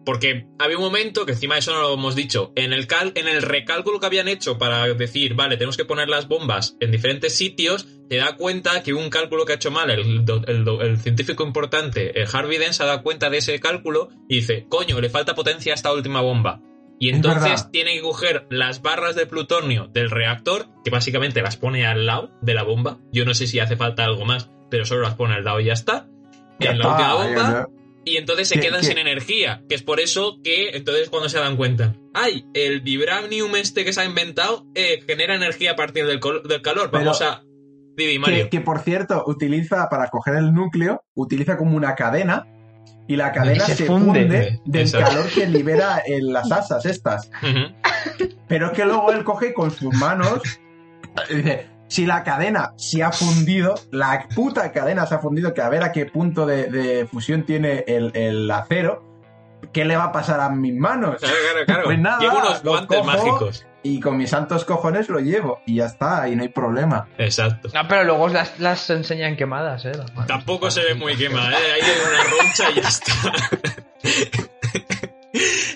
A: Porque había un momento, que encima eso no lo hemos dicho, en el, cal en el recálculo que habían hecho para decir, vale, tenemos que poner las bombas en diferentes sitios, te da cuenta que un cálculo que ha hecho mal el, el científico importante, el Harvey Dent, se da cuenta de ese cálculo y dice, coño, le falta potencia a esta última bomba. Y
B: Es
A: entonces tiene que coger las barras de plutonio del reactor, que básicamente las pone al lado de la bomba. Yo no sé si hace falta algo más, pero solo las pone al lado y ya está.
B: Ya
A: en la última bomba. Y entonces se
B: ¿Qué-
A: quedan
B: qué?
A: sin energía, que es por eso que entonces cuando se dan cuenta, ay, el vibranium este que se ha inventado eh, genera energía a partir del, del calor.
B: Pero-
A: Vamos a...
B: Que, por cierto, utiliza para coger el núcleo, utiliza como una cadena y la cadena
C: se
B: se,
C: funde.
B: funde, <laughs> del calor que libera en las asas estas. Pero es que luego él coge con sus manos y dice, si la cadena se ha fundido, la puta cadena se ha fundido, que a ver a qué punto de, de fusión tiene el, el acero, ¿qué le va a pasar a mis manos?
A: Claro, claro, claro.
B: Pues nada,
A: Llevo unos guantes mágicos.
B: Y con mis santos cojones lo llevo y ya está, y no hay problema.
A: Exacto.
C: No, pero luego las, las enseñan quemadas, ¿eh? Las.
A: Tampoco se ve muy quemada, ¿eh? Ahí hay una roncha y ya está. <laughs>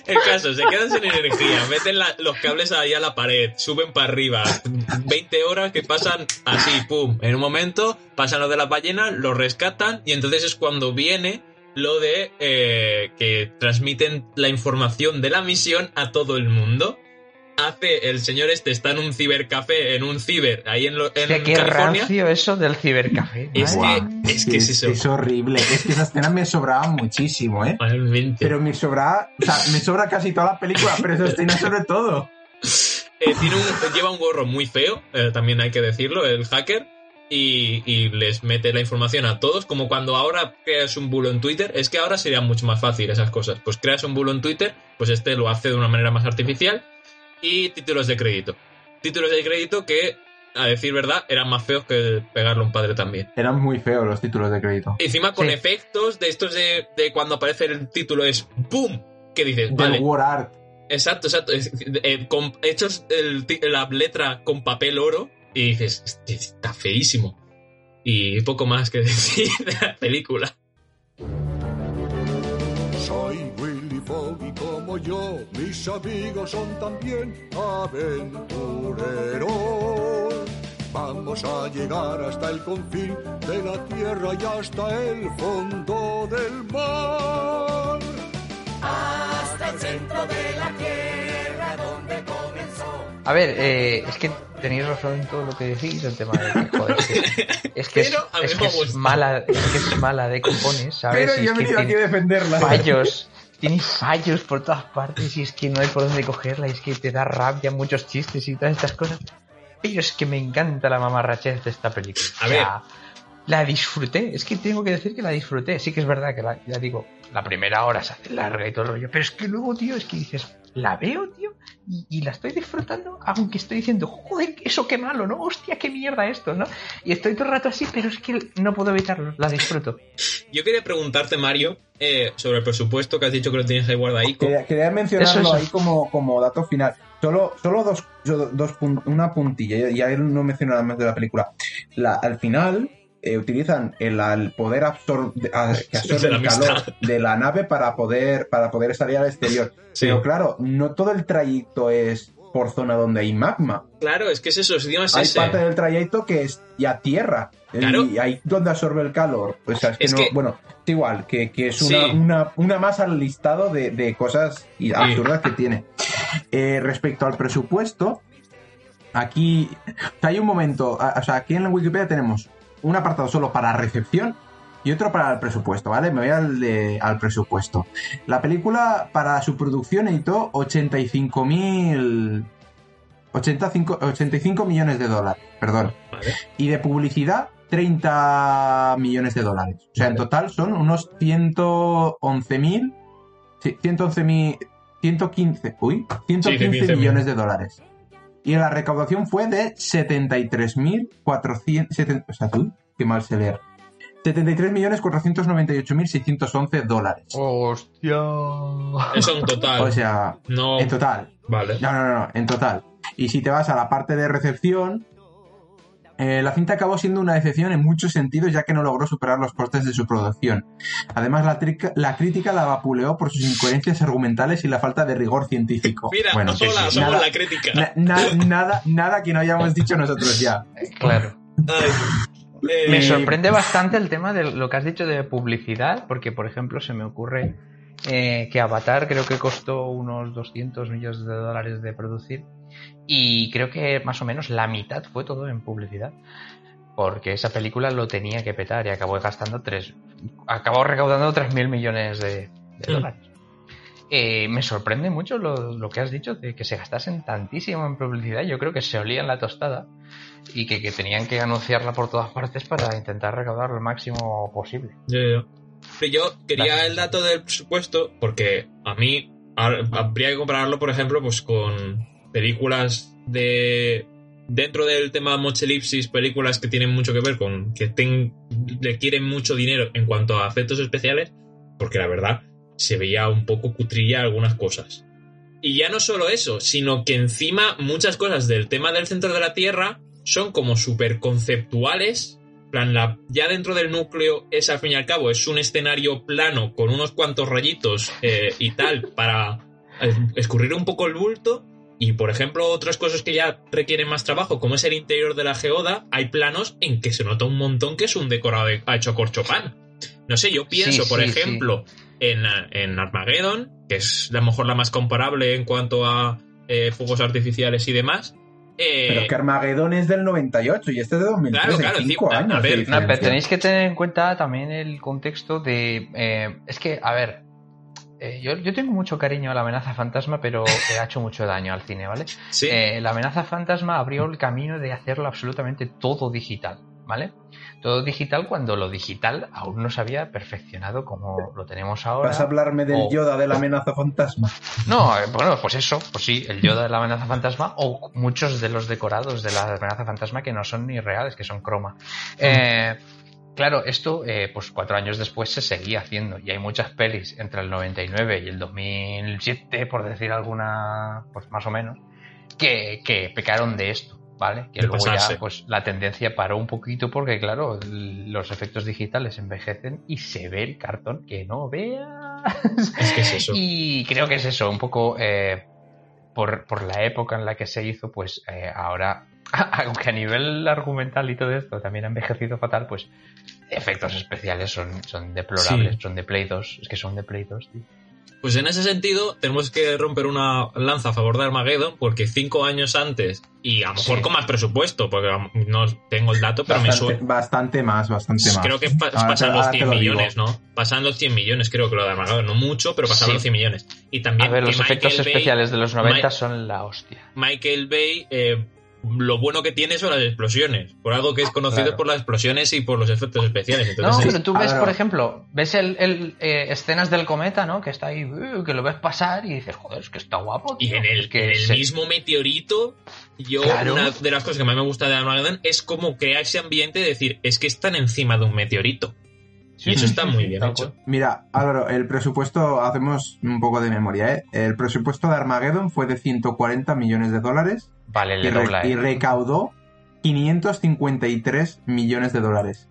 A: El caso, se quedan sin energía, meten la- los cables ahí a la pared, suben para arriba. 20 horas que pasan así, pum. En un momento pasan lo de las ballenas, lo rescatan y entonces es cuando viene lo de eh, que transmiten la información de la misión a todo el mundo. Hace el señor este, está en un cibercafé, en un ciber, ahí en, lo- en
C: Hostia, qué
A: California.
C: rancio eso del cibercafé.
A: Es que- es que es eso.
B: Es horrible. Es que esa escena me sobraba muchísimo, ¿eh?
A: Realmente.
B: Pero me sobra, o sea, me sobra casi toda la película, pero esa escena sobre todo.
A: Eh, tiene un- lleva un gorro muy feo, eh, también hay que decirlo, el hacker, y, y les mete la información a todos, como cuando ahora creas un bulo en Twitter, es que ahora sería mucho más fácil esas cosas. Pues creas un bulo en Twitter, pues este lo hace de una manera más artificial, y títulos de crédito. Títulos de crédito que, a decir verdad, eran más feos que pegarle a un padre también.
B: Eran muy feos los títulos de crédito.
A: Encima con
C: Sí.
A: efectos de estos de, de cuando aparece el título es ¡Pum! Que dices,
B: Del
A: vale,
B: War Art.
A: Exacto, exacto. Es- eh, con- hechos el la letra con papel oro y dices, "Este está feísimo. Y poco más que <laughs> decir de la película.
D: Soy Willy Fogg y como yo, mis amigos son también aventureros. Vamos a llegar hasta el confín de la tierra y hasta el fondo del mar.
C: A ver, eh, es que tenéis razón en todo lo que decís, el tema de que, joder, es que <laughs> es, que es,
A: Pero a mí
C: es
A: me
C: que es
A: gusta.
C: mala, es que es mala de compones, ¿sabes?
B: Pero
C: Y
B: yo
C: es
B: he venido aquí a defenderla.
C: fallos, tiene fallos por todas partes y es que no hay por dónde cogerla, y es que te da rabia muchos chistes y todas estas cosas. Pero es que me encanta la mamarrachez de esta película.
A: A
C: O
A: ver.
C: sea, la disfruté, es que tengo que decir que la disfruté. Sí que es verdad que la, ya digo, la primera hora se hace larga y todo el rollo, pero es que luego, tío, es que dices, la veo, tío, y, y la estoy disfrutando, aunque estoy diciendo, joder, eso qué malo, ¿no? Hostia, qué mierda esto, ¿no? Y estoy todo el rato así, pero es que no puedo evitarlo, la disfruto.
A: Yo quería preguntarte, Mario, eh, sobre el presupuesto que has dicho que lo tienes ahí guardadito.
B: Quería, quería mencionarlo
C: Eso, eso.
B: ahí como, como dato final. Solo, solo dos, yo- dos pun- una puntilla, y ahí no menciono nada más de la película. La, al final eh, utilizan el, el poder absor- <laughs> que absorbe el calor de la nave para poder, para poder salir al exterior.
A: Sí.
B: Pero claro, no todo el trayecto es por zona donde hay magma.
A: Claro, es que es eso, el idioma es
B: hay
A: ese.
B: parte del trayecto que es ya tierra.
A: Claro.
B: Y ahí donde absorbe el calor. O sea, es que
A: Es
B: no.
A: que-
B: Bueno, es igual, que, que es
A: Sí.
B: una, una, una más al listado de, de cosas y absurdas que tiene. Eh, respecto al presupuesto, aquí. o sea, hay un momento. O sea, aquí en la Wikipedia tenemos un apartado solo para recepción. Y otro para el presupuesto, ¿vale? Me voy al, de- al presupuesto. La película, para su producción, editó 85.000 85, 85 millones de dólares, perdón.
A: Vale.
B: Y de publicidad, 30 millones de dólares. O sea, en total son unos 111.000, sí, 111.000, 115, uy, 115
A: 115.000.
B: millones de dólares. Y la recaudación fue de 73.400, seten- o sea, tú, qué mal se leer. 73.498.611 dólares.
C: ¡Hostia!
A: Eso en total.
B: O sea,
A: no.
B: en total.
A: Vale.
B: No, no, no, no, en total. Y si te vas a la parte de recepción, eh, la cinta acabó siendo una decepción en muchos sentidos ya que no logró superar los costes de su producción. Además, la, crítica la vapuleó por sus incoherencias argumentales y la falta de rigor científico.
A: Mira,
B: Bueno,
A: hola, somos la crítica.
B: na- na- nada, nada que no hayamos dicho nosotros ya.
C: Claro.
A: Ay. Eh,
C: Me sorprende bastante el tema de lo que has dicho de publicidad, porque por ejemplo se me ocurre eh, que Avatar creo que costó unos 200 millones de dólares de producir y creo que más o menos la mitad fue todo en publicidad. Porque esa película lo tenía que petar y acabó gastando tres, acabó recaudando 3.000 millones de, de
A: Mm.
C: dólares. Eh, me sorprende mucho lo, lo que has dicho de que se gastasen tantísimo en publicidad. Yo creo que se olían la tostada y que, que tenían que anunciarla por todas partes para intentar recaudar lo máximo posible.
A: Ya, ya. Pero yo quería el dato del presupuesto porque a mí ha- habría que compararlo, por ejemplo, pues con películas de dentro del tema Mochelipsis, películas que tienen mucho que ver con que ten- le quieren mucho dinero en cuanto a efectos especiales, porque la verdad se veía un poco cutrilla algunas cosas. Y ya no solo eso, sino que encima muchas cosas del tema del centro de la Tierra son como súper conceptuales plan, la, ya dentro del núcleo es al fin y al cabo, es un escenario plano con unos cuantos rayitos eh, y tal para eh, escurrir un poco el bulto. Y por ejemplo, otras cosas que ya requieren más trabajo, como es el interior de la geoda, hay planos en que se nota un montón que es un decorado de- hecho a corchopán. No sé, yo pienso,
C: Sí,
A: por
C: sí,
A: ejemplo, en, en Armageddon, que es a lo mejor la más comparable en cuanto a eh, fuegos artificiales y demás. Eh,
B: Pero que Armagedón es del 98 y este es de 2003,
A: Claro, claro,
B: cinco años.
A: a
B: de
A: ver,
C: No,
B: diferencia.
C: pero tenéis que tener en cuenta también el contexto de... eh, es que, a ver, eh, yo, yo tengo mucho cariño a la amenaza fantasma, pero <laughs> eh, ha hecho mucho daño al cine, ¿vale?
A: sí,
C: Eh, la amenaza fantasma abrió el camino de hacerlo absolutamente todo digital, ¿vale? Todo digital cuando lo digital aún no se había perfeccionado como lo tenemos ahora.
B: ¿Vas a hablarme del
C: o-
B: Yoda de la amenaza fantasma?
C: No, eh, bueno, pues eso, pues sí, el Yoda de la amenaza fantasma o muchos de los decorados de la amenaza fantasma que no son ni reales, que son croma. Eh, claro, esto, eh, pues cuatro años después se seguía haciendo y hay muchas pelis entre el 99 y el 2007, por decir alguna, pues más o menos, que, que pecaron de esto. ¿Vale? Que
A: De
C: luego
A: pasarse.
C: ya pues la tendencia paró un poquito porque claro, los efectos digitales envejecen y se ve el cartón que no veas.
A: es que es eso. <laughs>
C: Y creo que es eso, un poco eh, por, por la época en la que se hizo, pues eh, ahora, <laughs> aunque a nivel argumental y todo esto también ha envejecido fatal, pues efectos especiales son, son deplorables,
A: Sí.
C: son de Play 2, es que son de Play 2, tío.
A: Pues en ese sentido, tenemos que romper una lanza a favor de Armageddon, porque cinco años antes, y a lo mejor
C: Sí.
A: con más presupuesto, porque no tengo el dato, pero me suena.
B: bastante más, bastante más.
A: Creo que pa-
B: Ahora te-
A: pasan los
B: ahora te
A: 100
B: lo digo.
A: millones, ¿no? Pasan los 100 millones, creo que lo de Armageddon. No mucho, pero pasaban
C: Sí.
A: los 100 millones. Y también
C: A ver, los efectos
A: Bay-
C: especiales de los 90
A: Ma-
C: son la hostia.
A: Michael Bay, eh, lo bueno que tiene son las explosiones. Por algo que es conocido
C: Claro.
A: por las explosiones y por los efectos especiales.
C: No,
A: Entonces,
C: pero tú ves, por ejemplo, ves el, el, eh, escenas del cometa, ¿no? Que está ahí, uh, que lo ves pasar y dices, joder, es que está guapo.
A: Y
C: tío".
A: en el,
C: Es que
A: en el
C: se-
A: mismo meteorito, yo
C: Claro.
A: una de las cosas que más me gusta de Armageddon es cómo crear ese ambiente de decir, es que están encima de un meteorito.
C: Sí,
A: y eso está muy bien hecho.
B: Mira, Álvaro, el presupuesto, hacemos un poco de memoria, ¿eh? El presupuesto de Armageddon fue de 140 millones de dólares
C: Vale,
B: y,
C: le
B: re-
C: dobla,
B: y
C: ¿eh?
B: recaudó 553 millones de dólares.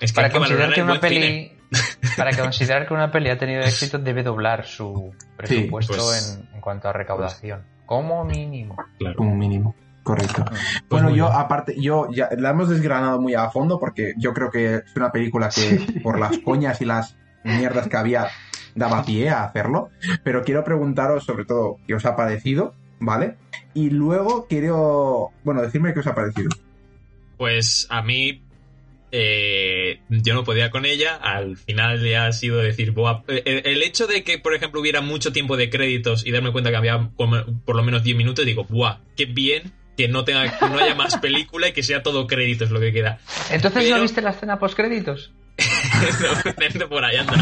A: Es que
C: Para
A: que
C: considerar que una peli <laughs> para considerar que una peli ha tenido éxito debe doblar su presupuesto
A: pues-
C: en, en cuanto a recaudación como mínimo
A: Claro.
B: Como mínimo. Correcto.
A: Pues
B: bueno,
A: muy
B: yo
A: bien.
B: aparte, yo ya la hemos desgranado muy a fondo porque yo creo que es una película que por las coñas y las mierdas que había daba pie a hacerlo. Pero quiero preguntaros sobre todo qué os ha parecido, ¿vale? Y luego quiero, bueno, decirme qué os ha parecido.
A: Pues a mí eh, yo no podía con ella. Al final ya ha sido decir, "Buah". el, el hecho de que, por ejemplo, hubiera mucho tiempo de créditos y darme cuenta que había por lo menos 10 minutos, digo, ¡buah! ¡Qué bien! Que no, tenga, que no haya más película y que sea todo créditos lo que queda.
C: entonces
A: Pero-
C: no viste la escena post créditos <laughs>
A: No, por ahí anda.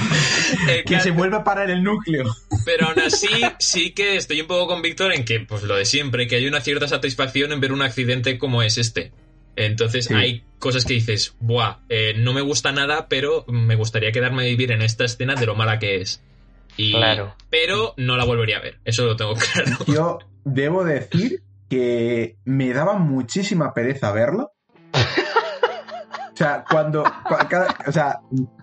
A: Eh,
B: Que
A: que-
B: se vuelva a parar el núcleo.
A: Pero aún así, sí que estoy un poco con Víctor en que, pues lo de siempre, que hay una cierta satisfacción en ver un accidente como es este. Entonces
B: Sí.
A: hay cosas que dices, buah, eh, no me gusta nada, pero me gustaría quedarme a vivir en esta escena de lo mala que es. Y,
C: Claro.
A: Pero no la volvería a ver, eso lo tengo <laughs> claro.
B: Yo debo decir que me daba muchísima pereza verla. O sea, cuando. cua- cada- o sea,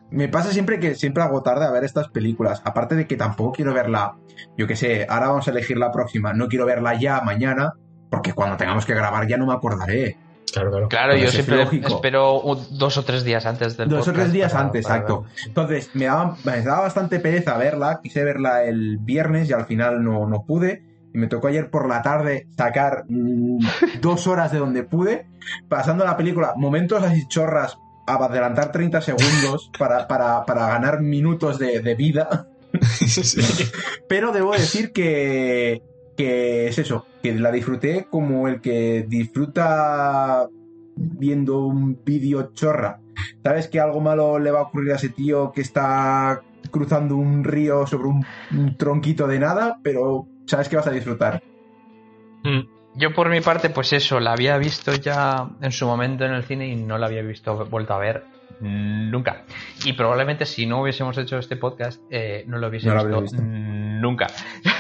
B: me pasa siempre que siempre hago tarde a ver estas películas. Aparte de que tampoco quiero verla. Yo qué sé, ahora vamos a elegir la próxima. No quiero verla ya mañana. Porque cuando tengamos que grabar ya no me acordaré.
A: Claro, claro.
C: claro yo siempre
B: lógico.
C: espero un- dos o tres días antes del
B: Dos o tres días
C: para-
B: antes,
C: para
B: exacto.
C: ver.
B: Entonces, me daba, me daba bastante pereza verla. Quise verla el viernes y al final no, no pude. Y me tocó ayer por la tarde sacar mm, <laughs> dos horas de donde pude, pasando la película, momentos así chorras, a adelantar 30 segundos <laughs> para, para, para ganar minutos de, de vida.
A: Sí. <laughs>
B: Pero debo decir que, que es eso, que la disfruté como el que disfruta viendo un vídeo chorra. ¿Sabes que algo malo le va a ocurrir a ese tío que está cruzando un río sobre un, un tronquito de nada? Pero sabes que vas a disfrutar.
A: Mm.
C: yo por mi parte pues eso la había visto ya en su momento en el cine y no la había visto vuelto a ver nunca y probablemente si no hubiésemos hecho este podcast eh, no lo hubiese
B: No
C: visto, nunca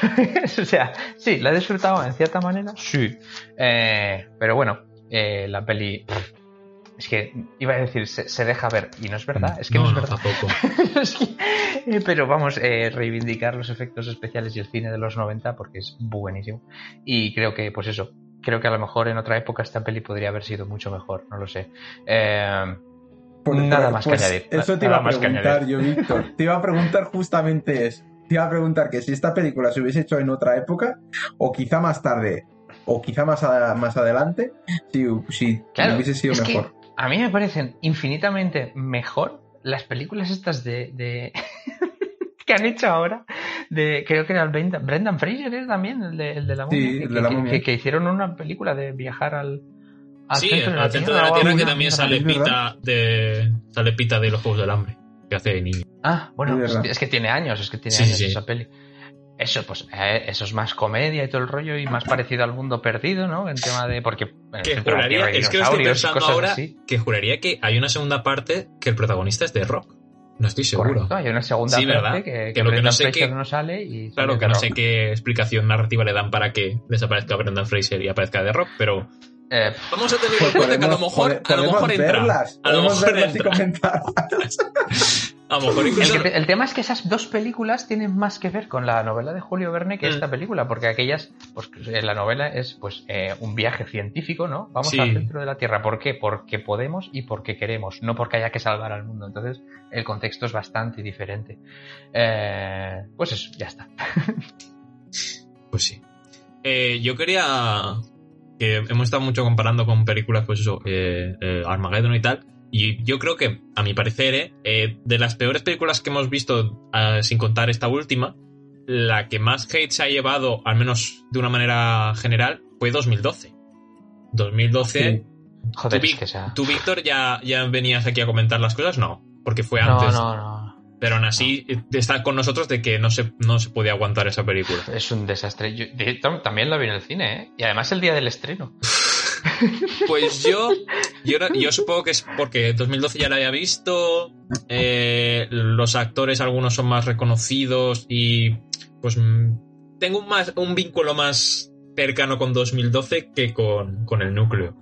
C: <laughs> o sea sí la he disfrutado en cierta manera sí Eh, pero bueno eh, la peli pff, es que iba a decir se, se deja ver y no es verdad es que no,
A: no,
C: es
A: no,
C: verdad
A: tampoco. <laughs>
C: Es que- eh, pero vamos, eh, reivindicar los efectos especiales y el cine de los 90 porque es buenísimo. Y creo que, pues eso, creo que a lo mejor en otra época esta peli podría haber sido mucho mejor, no lo sé. Eh,
B: Pues-
C: Nada
B: pues-
C: más que
B: pues
C: añadir.
B: Eso te iba a preguntar yo, Víctor. Te iba a preguntar justamente eso. Te iba a preguntar que si esta película se hubiese hecho en otra época, o quizá más tarde, o quizá más, a- más adelante, si, si
C: Claro,
B: hubiese sido mejor.
C: A mí me parecen infinitamente mejor las películas estas de... de- <laughs> que han hecho ahora de creo que era el Brendan, Brendan Fraser es también el de, el de la momia,
B: Sí,
C: que,
B: el de la
C: que-
B: momia.
C: que- que hicieron una película de viajar al, al
A: Sí,
C: centro de la
A: al centro de
C: Tierra
A: la Tierra que también sale Pita de, sale Pita de los Juegos del Hambre, que hace de niño.
C: Ah, bueno,
B: Es
C: es,
B: verdad.
C: es que tiene años, es que tiene
A: Sí,
C: años
A: sí.
C: esa peli. Eso, pues, eh, eso es más comedia y todo el rollo y más <coughs> parecido al mundo perdido, ¿no? En tema de. Porque.
A: Que juraría, es que lo estoy pensando
C: cosas
A: ahora,
C: así.
A: que juraría que hay una segunda parte que el protagonista es de Rock. No estoy seguro.
C: Correcto, hay una segunda
A: Sí,
C: parte
A: ¿verdad?
C: que,
A: Que
C: que,
A: lo que no sé
C: Fraser
A: qué-
C: no sale y.
A: Claro
C: sale
A: que no sé qué explicación narrativa le dan para que desaparezca Brendan Fraser y aparezca de Rock, pero
C: Eh,
A: vamos a tener en cuenta que a lo mejor, a lo mejor entra. a lo mejor
B: verlas
A: entra. <laughs> A lo mejor
C: El,
A: incluso...
C: que- el tema es que esas dos películas tienen más que ver con la novela de Julio Verne que
A: Mm.
C: esta película, porque aquellas, pues en la novela es pues eh, un viaje científico, ¿no? Vamos
A: Sí.
C: al centro de la Tierra. ¿Por qué? Porque podemos y porque queremos, no porque haya que salvar al mundo. Entonces, el contexto es bastante diferente. Eh, pues eso, ya está. <laughs>
A: Pues sí. Eh, yo quería. Que hemos estado mucho comparando con películas, pues eso, eh, eh, Armageddon y tal. Y yo creo que, a mi parecer, eh, eh, de las peores películas que hemos visto, ah, sin contar esta última, la que más hate se ha llevado, al menos de una manera general, fue 2012. 2012.
C: Joder,
A: ¿Tú,
C: es
A: Vic-
C: que sea...
A: ¿Tú, Víctor, ya, ya venías aquí a comentar las cosas? No, porque fue
C: No,
A: antes.
C: no, no.
A: Pero aún así, eh, está con nosotros de que no se, no se podía aguantar esa película.
C: Es un desastre. Yo, también la vi en el cine, ¿eh? Y además el día del estreno. <laughs>
A: Pues yo, yo, supongo que es porque 2012 ya la había visto, eh, los actores algunos son más reconocidos y pues mm, tengo un, más, un vínculo más cercano con 2012 que con, con el núcleo.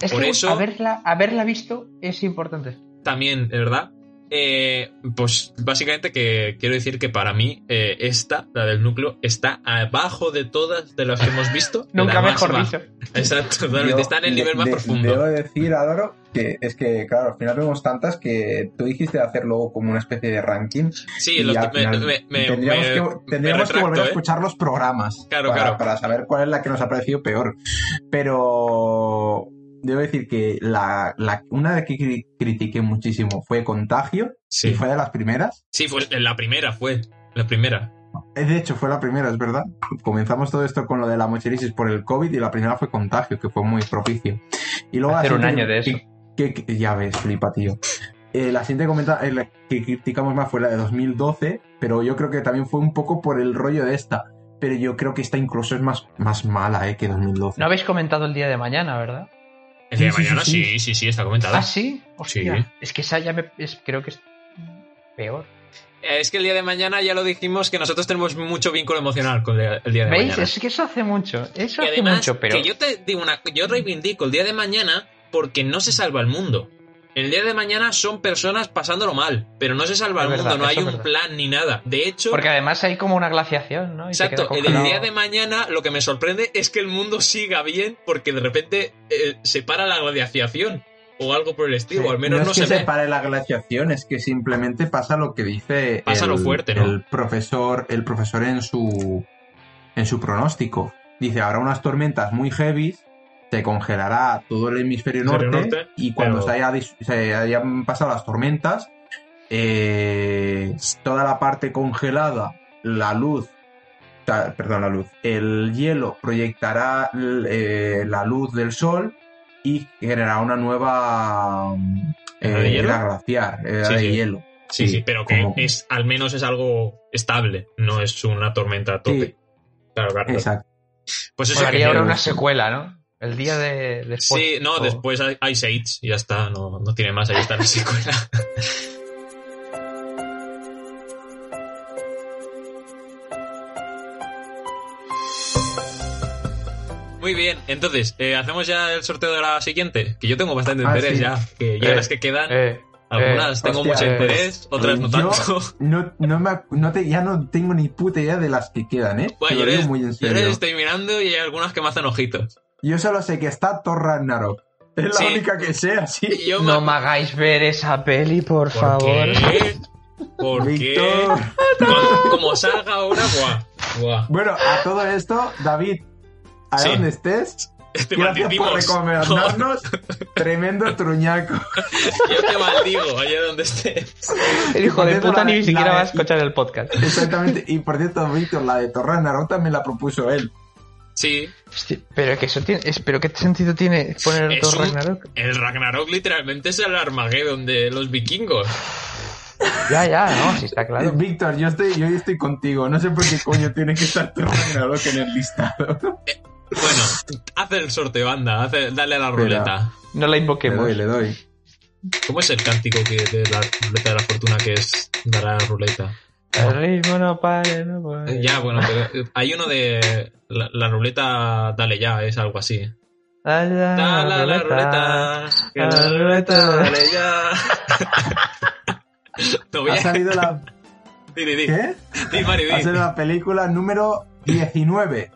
C: Es
A: Por
C: que
A: eso-
C: haberla, haberla visto es importante.
A: También, verdad. Eh, pues básicamente que quiero decir que para mí eh, esta, la del núcleo, está abajo de todas de las que hemos visto.
C: Nunca mejor dicho. <laughs>
A: Exacto, totalmente. Está en el
B: de-
A: nivel más
B: de-
A: profundo.
B: Debo decir, Álvaro, que es que, claro, al final vemos tantas que tú dijiste hacerlo como una especie de ranking.
A: Sí, me-
B: final
A: me- me-
B: tendríamos
A: me-
B: que, volver a
A: ¿eh?
B: escuchar los programas
A: Claro,
B: para,
A: claro.
B: para saber cuál es la que nos ha parecido peor. Pero debo decir que la, la- una de que cri- critiqué muchísimo fue Contagio,
A: Sí.
B: y fue de las primeras.
A: Sí, fue la primera, fue. La primera.
B: Eh, De hecho, fue la primera, es verdad. Comenzamos todo esto con lo de la mochilisis por el COVID y la primera fue Contagio, que fue muy propicio. Y luego
C: Hacer un año de eso.
B: que- que- que- ya ves, flipa, tío. Eh, la siguiente comenta, eh, la que criticamos más fue la de 2012, pero yo creo que también fue un poco por el rollo de esta. Pero yo creo que esta incluso es más, más mala eh, que 2012.
C: No habéis comentado el día de mañana, ¿verdad?
A: El día de
B: Sí,
A: mañana,
B: sí,
A: sí, sí, sí, está comentada.
C: ¿Ah, sí? Hostia.
A: Sí.
C: Es que esa ya me, es- creo que es peor.
A: Es que el día de mañana ya lo dijimos que nosotros tenemos mucho vínculo emocional con el día de
C: ¿Veis?
A: mañana.
C: Es que eso hace mucho. Eso
A: Y
C: hace
A: además,
C: mucho, pero.
A: que yo te digo una, yo reivindico el día de mañana porque no se salva el mundo. El día de mañana son personas pasándolo mal, pero no se salva
C: Es
A: el
C: verdad,
A: mundo, no hay un
C: verdad.
A: plan ni nada. De hecho,
C: Porque además hay como una glaciación, ¿no? Y
A: exacto, el día de mañana lo que me sorprende es que el mundo siga bien porque de repente eh, se para la gladiación o algo por el estilo,
B: Sí,
A: o al menos no,
B: es que
A: se
B: pare la glaciación, es que simplemente pasa lo que dice
A: Pasa
B: el,
A: lo fuerte, ¿no?
B: el profesor, el profesor en su en su pronóstico. Dice, habrá unas tormentas muy heavy, se congelará todo el hemisferio norte, y cuando
A: pero-
B: se, haya se hayan pasado las tormentas, eh, toda la parte congelada, la luz, perdón, la luz, el hielo proyectará eh, la luz del sol y generará una nueva mm,
A: ¿Era de
B: eh, era glaciar, era
A: Sí,
B: de
A: sí.
B: hielo.
A: Sí, sí, pero que
B: como-
A: es al menos es algo estable, no es una tormenta a tope.
B: Sí.
A: Claro, claro.
B: Exacto.
A: Pues eso que
C: ahora una secuela, ¿no? El día de después.
A: Sí, no,
C: o-
A: después hay, hay Age y ya está, no, no tiene más, ahí está la secuela. <laughs> Muy bien, entonces, eh, ¿hacemos ya el sorteo de la siguiente? Que yo tengo bastante
B: Ah,
A: interés
B: sí.
A: ya, que ya
C: Eh,
A: las que quedan,
C: Eh,
A: algunas tengo
B: hostia,
A: mucho
B: eh,
A: interés, otras no
B: yo-
A: tanto.
B: No, no, me, no te, ya no tengo ni puta idea de las que quedan, ¿eh?
A: Bueno,
B: Te
A: yo les,
B: muy en
A: yo
B: serio.
A: les estoy mirando y hay algunas que me hacen ojitos.
B: Yo solo sé que está Thor Ragnarok. Es la
A: Sí.
B: única que sé, así. <laughs>
A: Yo
C: no me hagáis ver esa peli, por,
A: ¿Por
C: favor.
A: qué? ¿Por qué?
B: Víctor.
A: Cuando- como salga ahora, buah.
B: Bueno, a todo esto, David, a
A: Sí.
B: donde estés,
A: Te
B: gracias por
A: maldecimos.
B: recomendarnos <laughs> tremendo truñaco.
A: Yo te maldigo, allá donde estés.
C: El hijo de puta ni siquiera va a escuchar el podcast.
B: Exactamente. Y por cierto, Víctor, la de Thor Ragnarok también la propuso él.
A: Sí,
C: Hostia, pero que eso tiene, es- pero qué sentido tiene poner
A: Es un-
C: Ragnarok.
A: el Ragnarok literalmente es el Armageddon de los vikingos. <laughs>
C: Ya, ya, no, sí está claro.
B: Eh, Víctor, yo estoy, yo estoy contigo. No sé por qué coño tiene que estar Thor Ragnarok en el listado. <laughs>
A: Bueno, haz el sorteo, anda, haz el- dale a la
B: Espera.
A: ruleta.
C: No la
B: Le
C: invoquemos.
B: doy, le doy.
A: ¿Cómo es el cántico que de la ruleta de la fortuna que es dar a la ruleta?
C: El ritmo no pare, no pare.
A: Ya, bueno, pero eh, hay uno de la, la ruleta, dale ya, es algo así.
C: Dale, dale,
A: Dale a la ruleta, que la ruleta, dale ya. Te voy a...
B: Ha salido la.
A: Di, di, di.
B: ¿Qué?
A: Di, Mario,
B: Ha salido la película número 19.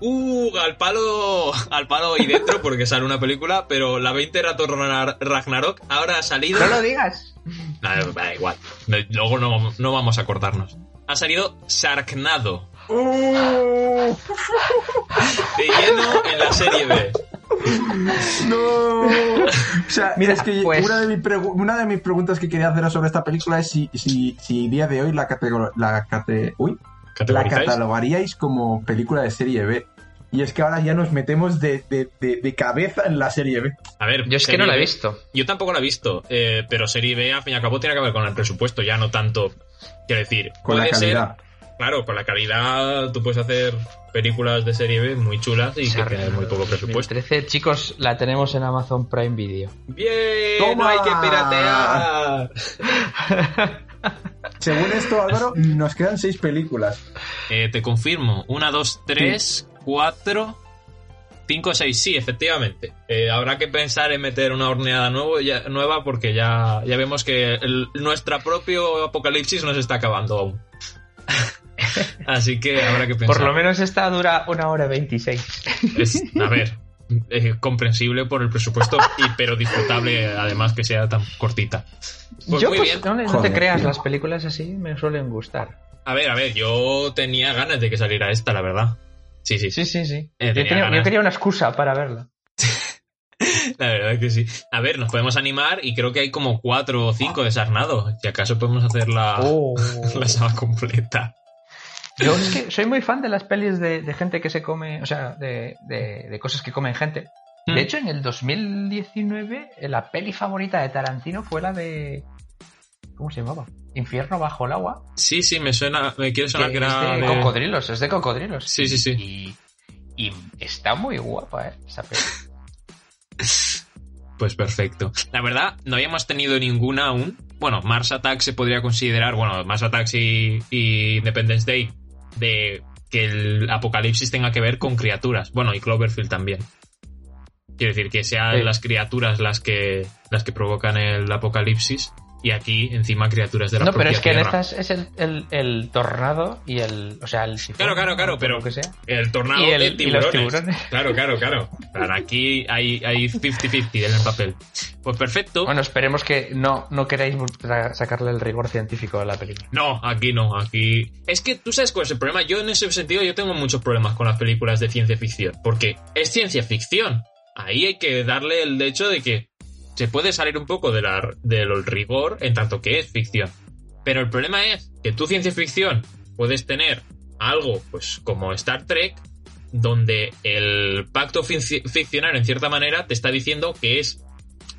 A: Uh, al palo, al palo y dentro porque sale una película, pero la 20 era Thor Ragnar- Ragnarok, ahora ha salido...
C: No lo digas.
A: Nah, da igual, luego no, no vamos a cortarnos. Ha salido Sharknado,
B: ¡Uh!
A: de lleno en la serie B.
B: ¡No! O sea,
C: Mira,
B: es que
C: pues-
B: una, de mis pregu- una de mis preguntas que quería hacer sobre esta película es si, si, si día de hoy la, la, cate- uy, la catalogaríais como película de serie B. Y es que ahora ya nos metemos de, de- de- de cabeza en la serie B.
A: A ver,
C: Yo es que no la he visto.
A: Yo tampoco la he visto, eh, pero serie B, al fin y al cabo, tiene que ver con el presupuesto, ya no tanto. Quiero decir,
B: Con la
A: ser-
B: calidad.
A: claro, con la calidad tú puedes hacer películas de serie B muy chulas y que tienen muy poco presupuesto.
C: 2013, chicos, la tenemos en Amazon Prime Video.
A: ¡Bien!
B: ¡Toma!
A: ¡No hay que piratear! <laughs>
B: Según esto, Álvaro, nos quedan seis películas.
A: Eh, te confirmo. Una, dos, tres, cuatro, cinco, seis. Sí, efectivamente. Eh, habrá que pensar en meter una horneada nuevo, ya- nueva porque ya, ya vemos que el- nuestra propio apocalipsis nos está acabando aún. <laughs> Así que habrá que pensar.
C: Por lo menos esta dura una hora 26.
A: Es- a ver, comprensible por el presupuesto, <laughs> y, pero disfrutable además que sea tan cortita. Pues
C: Yo,
A: muy
C: pues,
A: bien.
C: no, no te creas,
B: tío.
C: las películas así me suelen gustar.
A: A ver, a ver, yo tenía ganas de que saliera esta, la verdad. Sí, sí, sí.
C: Sí, sí.
A: Eh,
C: yo,
A: tenía
C: yo una excusa para verla. <laughs>
A: La verdad es que sí. A ver, nos podemos animar y creo que hay como cuatro o cinco de Sarnado. Si acaso podemos hacer la,
C: Oh. <laughs>
A: la saga completa.
C: Yo es que soy muy fan de las pelis de, de gente que se come, o sea, de, de- de cosas que comen gente. De hecho, en el 2019, eh, la peli favorita de Tarantino fue la de. ¿Cómo se llamaba? Infierno bajo el agua.
A: Sí, sí, me suena, me quiere sonar que,
C: que es
A: era
C: de
A: de-
C: cocodrilos, es de cocodrilos.
A: Sí, sí, sí.
C: Y, y está muy guapa, ¿eh? Esa peli. <laughs>
A: Pues perfecto. La verdad, no habíamos tenido ninguna aún. Bueno, Mars Attack se podría considerar, bueno, Mars Attack y, y Independence Day, de que el apocalipsis tenga que ver con criaturas. Bueno, y Cloverfield también. Quiero decir, que sean
C: Sí.
A: las criaturas las que, las que provocan el apocalipsis. Y aquí, encima, criaturas de la
C: No, pero es que en estas es el, el, el tornado y el. O sea, el sifón,
A: Claro, claro, claro, pero-
C: que sea.
A: El tornado
C: Y el-
A: de
C: y
A: tiburones.
C: los tiburones. <laughs>
A: Claro, claro, claro. Aquí hay hay 50-50 en el papel. Pues perfecto.
C: Bueno, esperemos que no, no queráis sacarle el rigor científico a la película.
A: No, aquí no, aquí... Es que tú sabes cuál es el problema. Yo en ese sentido yo tengo muchos problemas con las películas de ciencia ficción. Porque es ciencia ficción. Ahí hay que darle el hecho de que se puede salir un poco de la, del rigor en tanto que es ficción. Pero el problema es que tú ciencia ficción puedes tener algo pues como Star Trek donde el pacto fic- ficcionario en cierta manera te está diciendo que es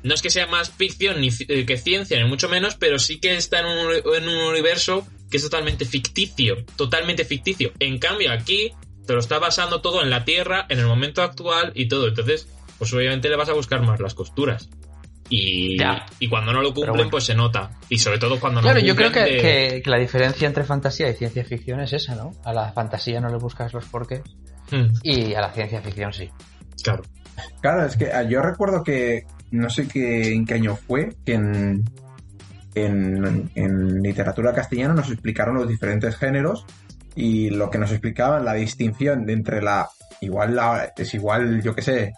A: no es que sea más ficción ni eh, que ciencia, ni mucho menos, pero sí que está en un, en un universo que es totalmente ficticio, totalmente ficticio. En cambio, aquí te lo está basando todo en la Tierra, en el momento actual y todo. Entonces, pues obviamente le vas a buscar más las costuras. Y,
C: Ya.
A: y cuando no lo cumplen,
C: bueno.
A: pues se nota. Y sobre todo cuando
C: Claro,
A: no
C: yo creo
A: cumplen
C: que,
A: de-
C: que- que la diferencia entre fantasía y ciencia ficción es esa, ¿no? A la fantasía no le buscas los porqués
A: Hmm,
C: y a la ciencia ficción sí.
A: claro.
B: Claro, es que ah, yo recuerdo que no sé qué, en qué año fue, que en, en, en literatura castellana nos explicaron los diferentes géneros y lo que nos explicaban, la distinción de entre la. Igual la, es igual, yo qué sé,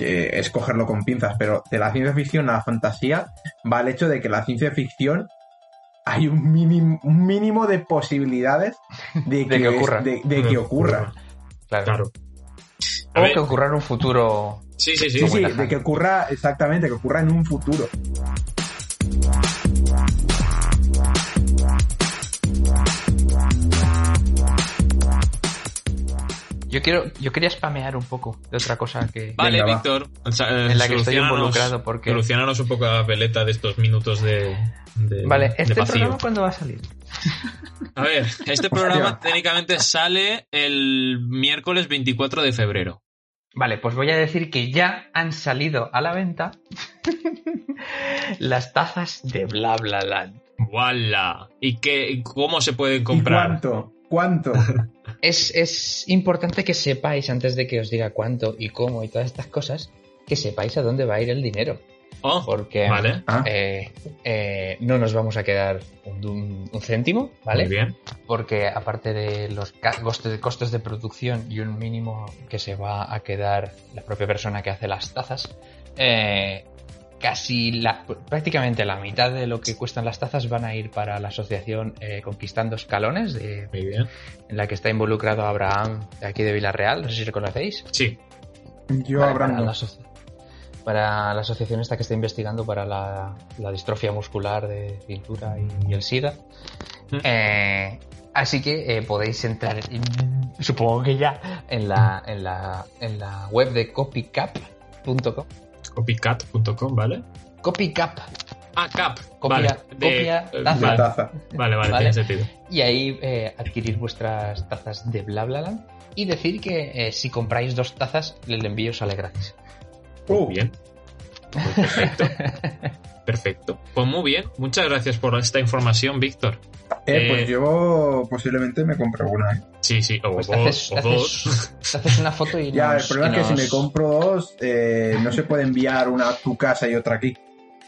B: es cogerlo con pinzas, pero de la ciencia ficción a la fantasía va el hecho de que la ciencia ficción hay un mínimo, un mínimo de posibilidades de <laughs> que,
C: De que ocurra.
B: de- de que ocurra.
C: Claro. O que ocurra en un futuro.
A: sí, sí, sí.
B: Sí, sí, de que ocurra, exactamente, que ocurra en un futuro.
C: Yo quiero, yo quería spamear un poco de otra cosa que.
A: Vale,
B: Venga.
A: Víctor. o sea,
C: En la que estoy involucrado, porque-
A: Soluciónanos un poco la veleta de estos minutos de. de-
C: Vale,
A: de
C: ¿este
A: vacío.
C: programa cuándo va a salir?
A: A ver, este programa técnicamente sale el miércoles 24 de febrero.
C: Vale, pues voy a decir que ya han salido a la venta <laughs> las tazas de Bla Bla Land.
A: ¡Wala! ¿Y qué, cómo se pueden
B: ¿Y
A: comprar?
B: cuánto? ¿Cuánto? <laughs>
C: Es, es importante que sepáis, antes de que os diga cuánto y cómo y todas estas cosas, que sepáis a dónde va a ir el dinero.
A: Oh,
C: Porque
A: vale.
B: Ah.
C: eh, eh, no nos vamos a quedar un, un- un céntimo, ¿vale?
A: Muy bien.
C: Porque aparte de los costes, costos de producción y un mínimo que se va a quedar la propia persona que hace las tazas, eh, casi la, prácticamente la mitad de lo que cuestan las tazas van a ir para la asociación eh, Conquistando Escalones, de-
A: Muy bien.
C: en la que está involucrado Abraham de aquí de Villarreal, no sé si lo conocéis.
A: Sí.
B: Yo
C: Vale,
B: habrán
C: para, la asoci- para la asociación esta que está investigando para la, la distrofia muscular de cintura y, y el SIDA.
A: Mm.
C: Eh, así que eh, podéis entrar, en- supongo que ya, en la, en la, en la web de copycap.com.
A: Copycat.com, ¿vale?
C: Copycap.
A: Ah, Cap.
C: Copia-
A: vale.
C: copia,
A: eh,
C: taza.
A: Vale,
B: taza.
A: vale, vale,
C: Vale.
A: tiene sentido.
C: Y ahí eh, adquirir vuestras tazas de BlaBlaLand. Y decir que eh, si compráis dos tazas, el envío sale gratis.
B: Uh,
A: Bien. Pues perfecto. <laughs> Perfecto. Pues muy bien. Muchas gracias por esta información, Víctor.
B: eh,
A: eh,
B: pues yo posiblemente me compre una. ¿eh?
A: Sí, sí, o
C: Pues
A: dos,
C: haces-
A: o
C: te
A: dos.
C: haces- haces una foto y <laughs>
B: Ya,
C: nos-
B: el problema es que si me compro dos, eh, no se puede enviar una a tu casa y otra aquí.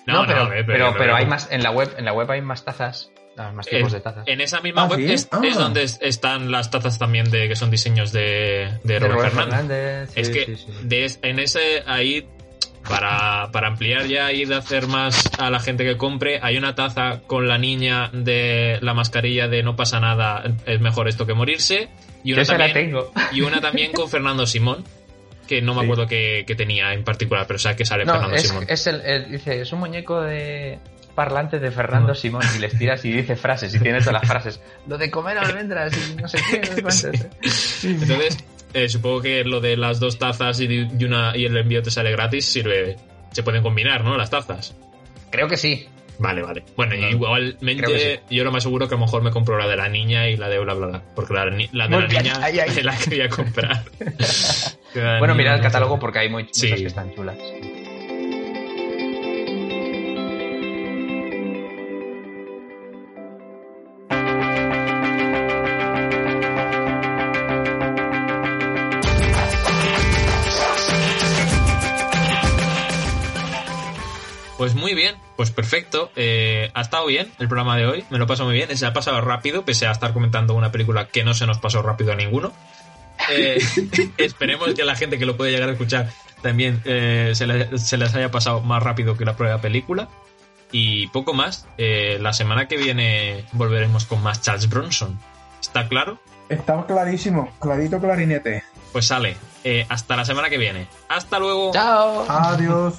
C: No, pero,
A: a ver,
C: pero, pero hay más en la web, en la web hay más tazas, más tipos de tazas.
A: En esa misma
B: Ah,
A: web
B: ¿sí?
A: es,
B: Ah.
A: es donde es- están las tazas también de que son diseños de, de
C: De
A: Robert,
C: Robert
A: Fernández.
C: Fernández,
A: es que
C: sí, sí.
A: de es- en ese ahí para, para ampliar ya y de hacer más a la gente que compre, hay una taza con la niña de la mascarilla de no pasa nada, es mejor esto que morirse. Y
C: Yo
A: una,
C: la
A: también,
C: tengo.
A: y una también con Fernando Simón, que no me
B: Sí.
A: acuerdo que, que tenía en particular, pero sabes que sale
C: No,
A: Fernando
C: es,
A: Simón.
C: es el, el- dice, es un muñeco de parlante de Fernando Simón y les tiras y dice frases y tiene todas las frases. Lo de comer almendras y no sé qué, no sé. <laughs>
A: Entonces, eh, supongo que lo de las dos tazas y, y una, y el envío te sale gratis sirve. Se pueden combinar, ¿no? Las tazas.
C: Creo que sí.
A: Vale, vale. Bueno,
C: No,
A: igualmente yo lo más seguro que a lo mejor me compro la de la niña y la de bla bla bla. Porque la, la de la niña
C: ahí, ahí. <laughs>
A: la quería comprar. <laughs>
C: Bueno, mirad el catálogo porque hay muy- muchas que están chulas.
A: Pues muy bien, pues perfecto. Eh, ha estado bien el programa de hoy, me lo paso muy bien. Se ha pasado rápido, pese a estar comentando una película que no se nos pasó rápido a ninguno. Eh, <laughs> esperemos que la gente que lo puede llegar a escuchar también eh, se, le- se les haya pasado más rápido que la propia película. Y poco más. Eh, la semana que viene volveremos con más Charles Bronson. ¿Está claro?
B: Estaba clarísimo, clarito clarinete.
A: Pues sale. Eh, hasta la semana que viene. Hasta luego.
C: ¡Chao!
B: Adiós.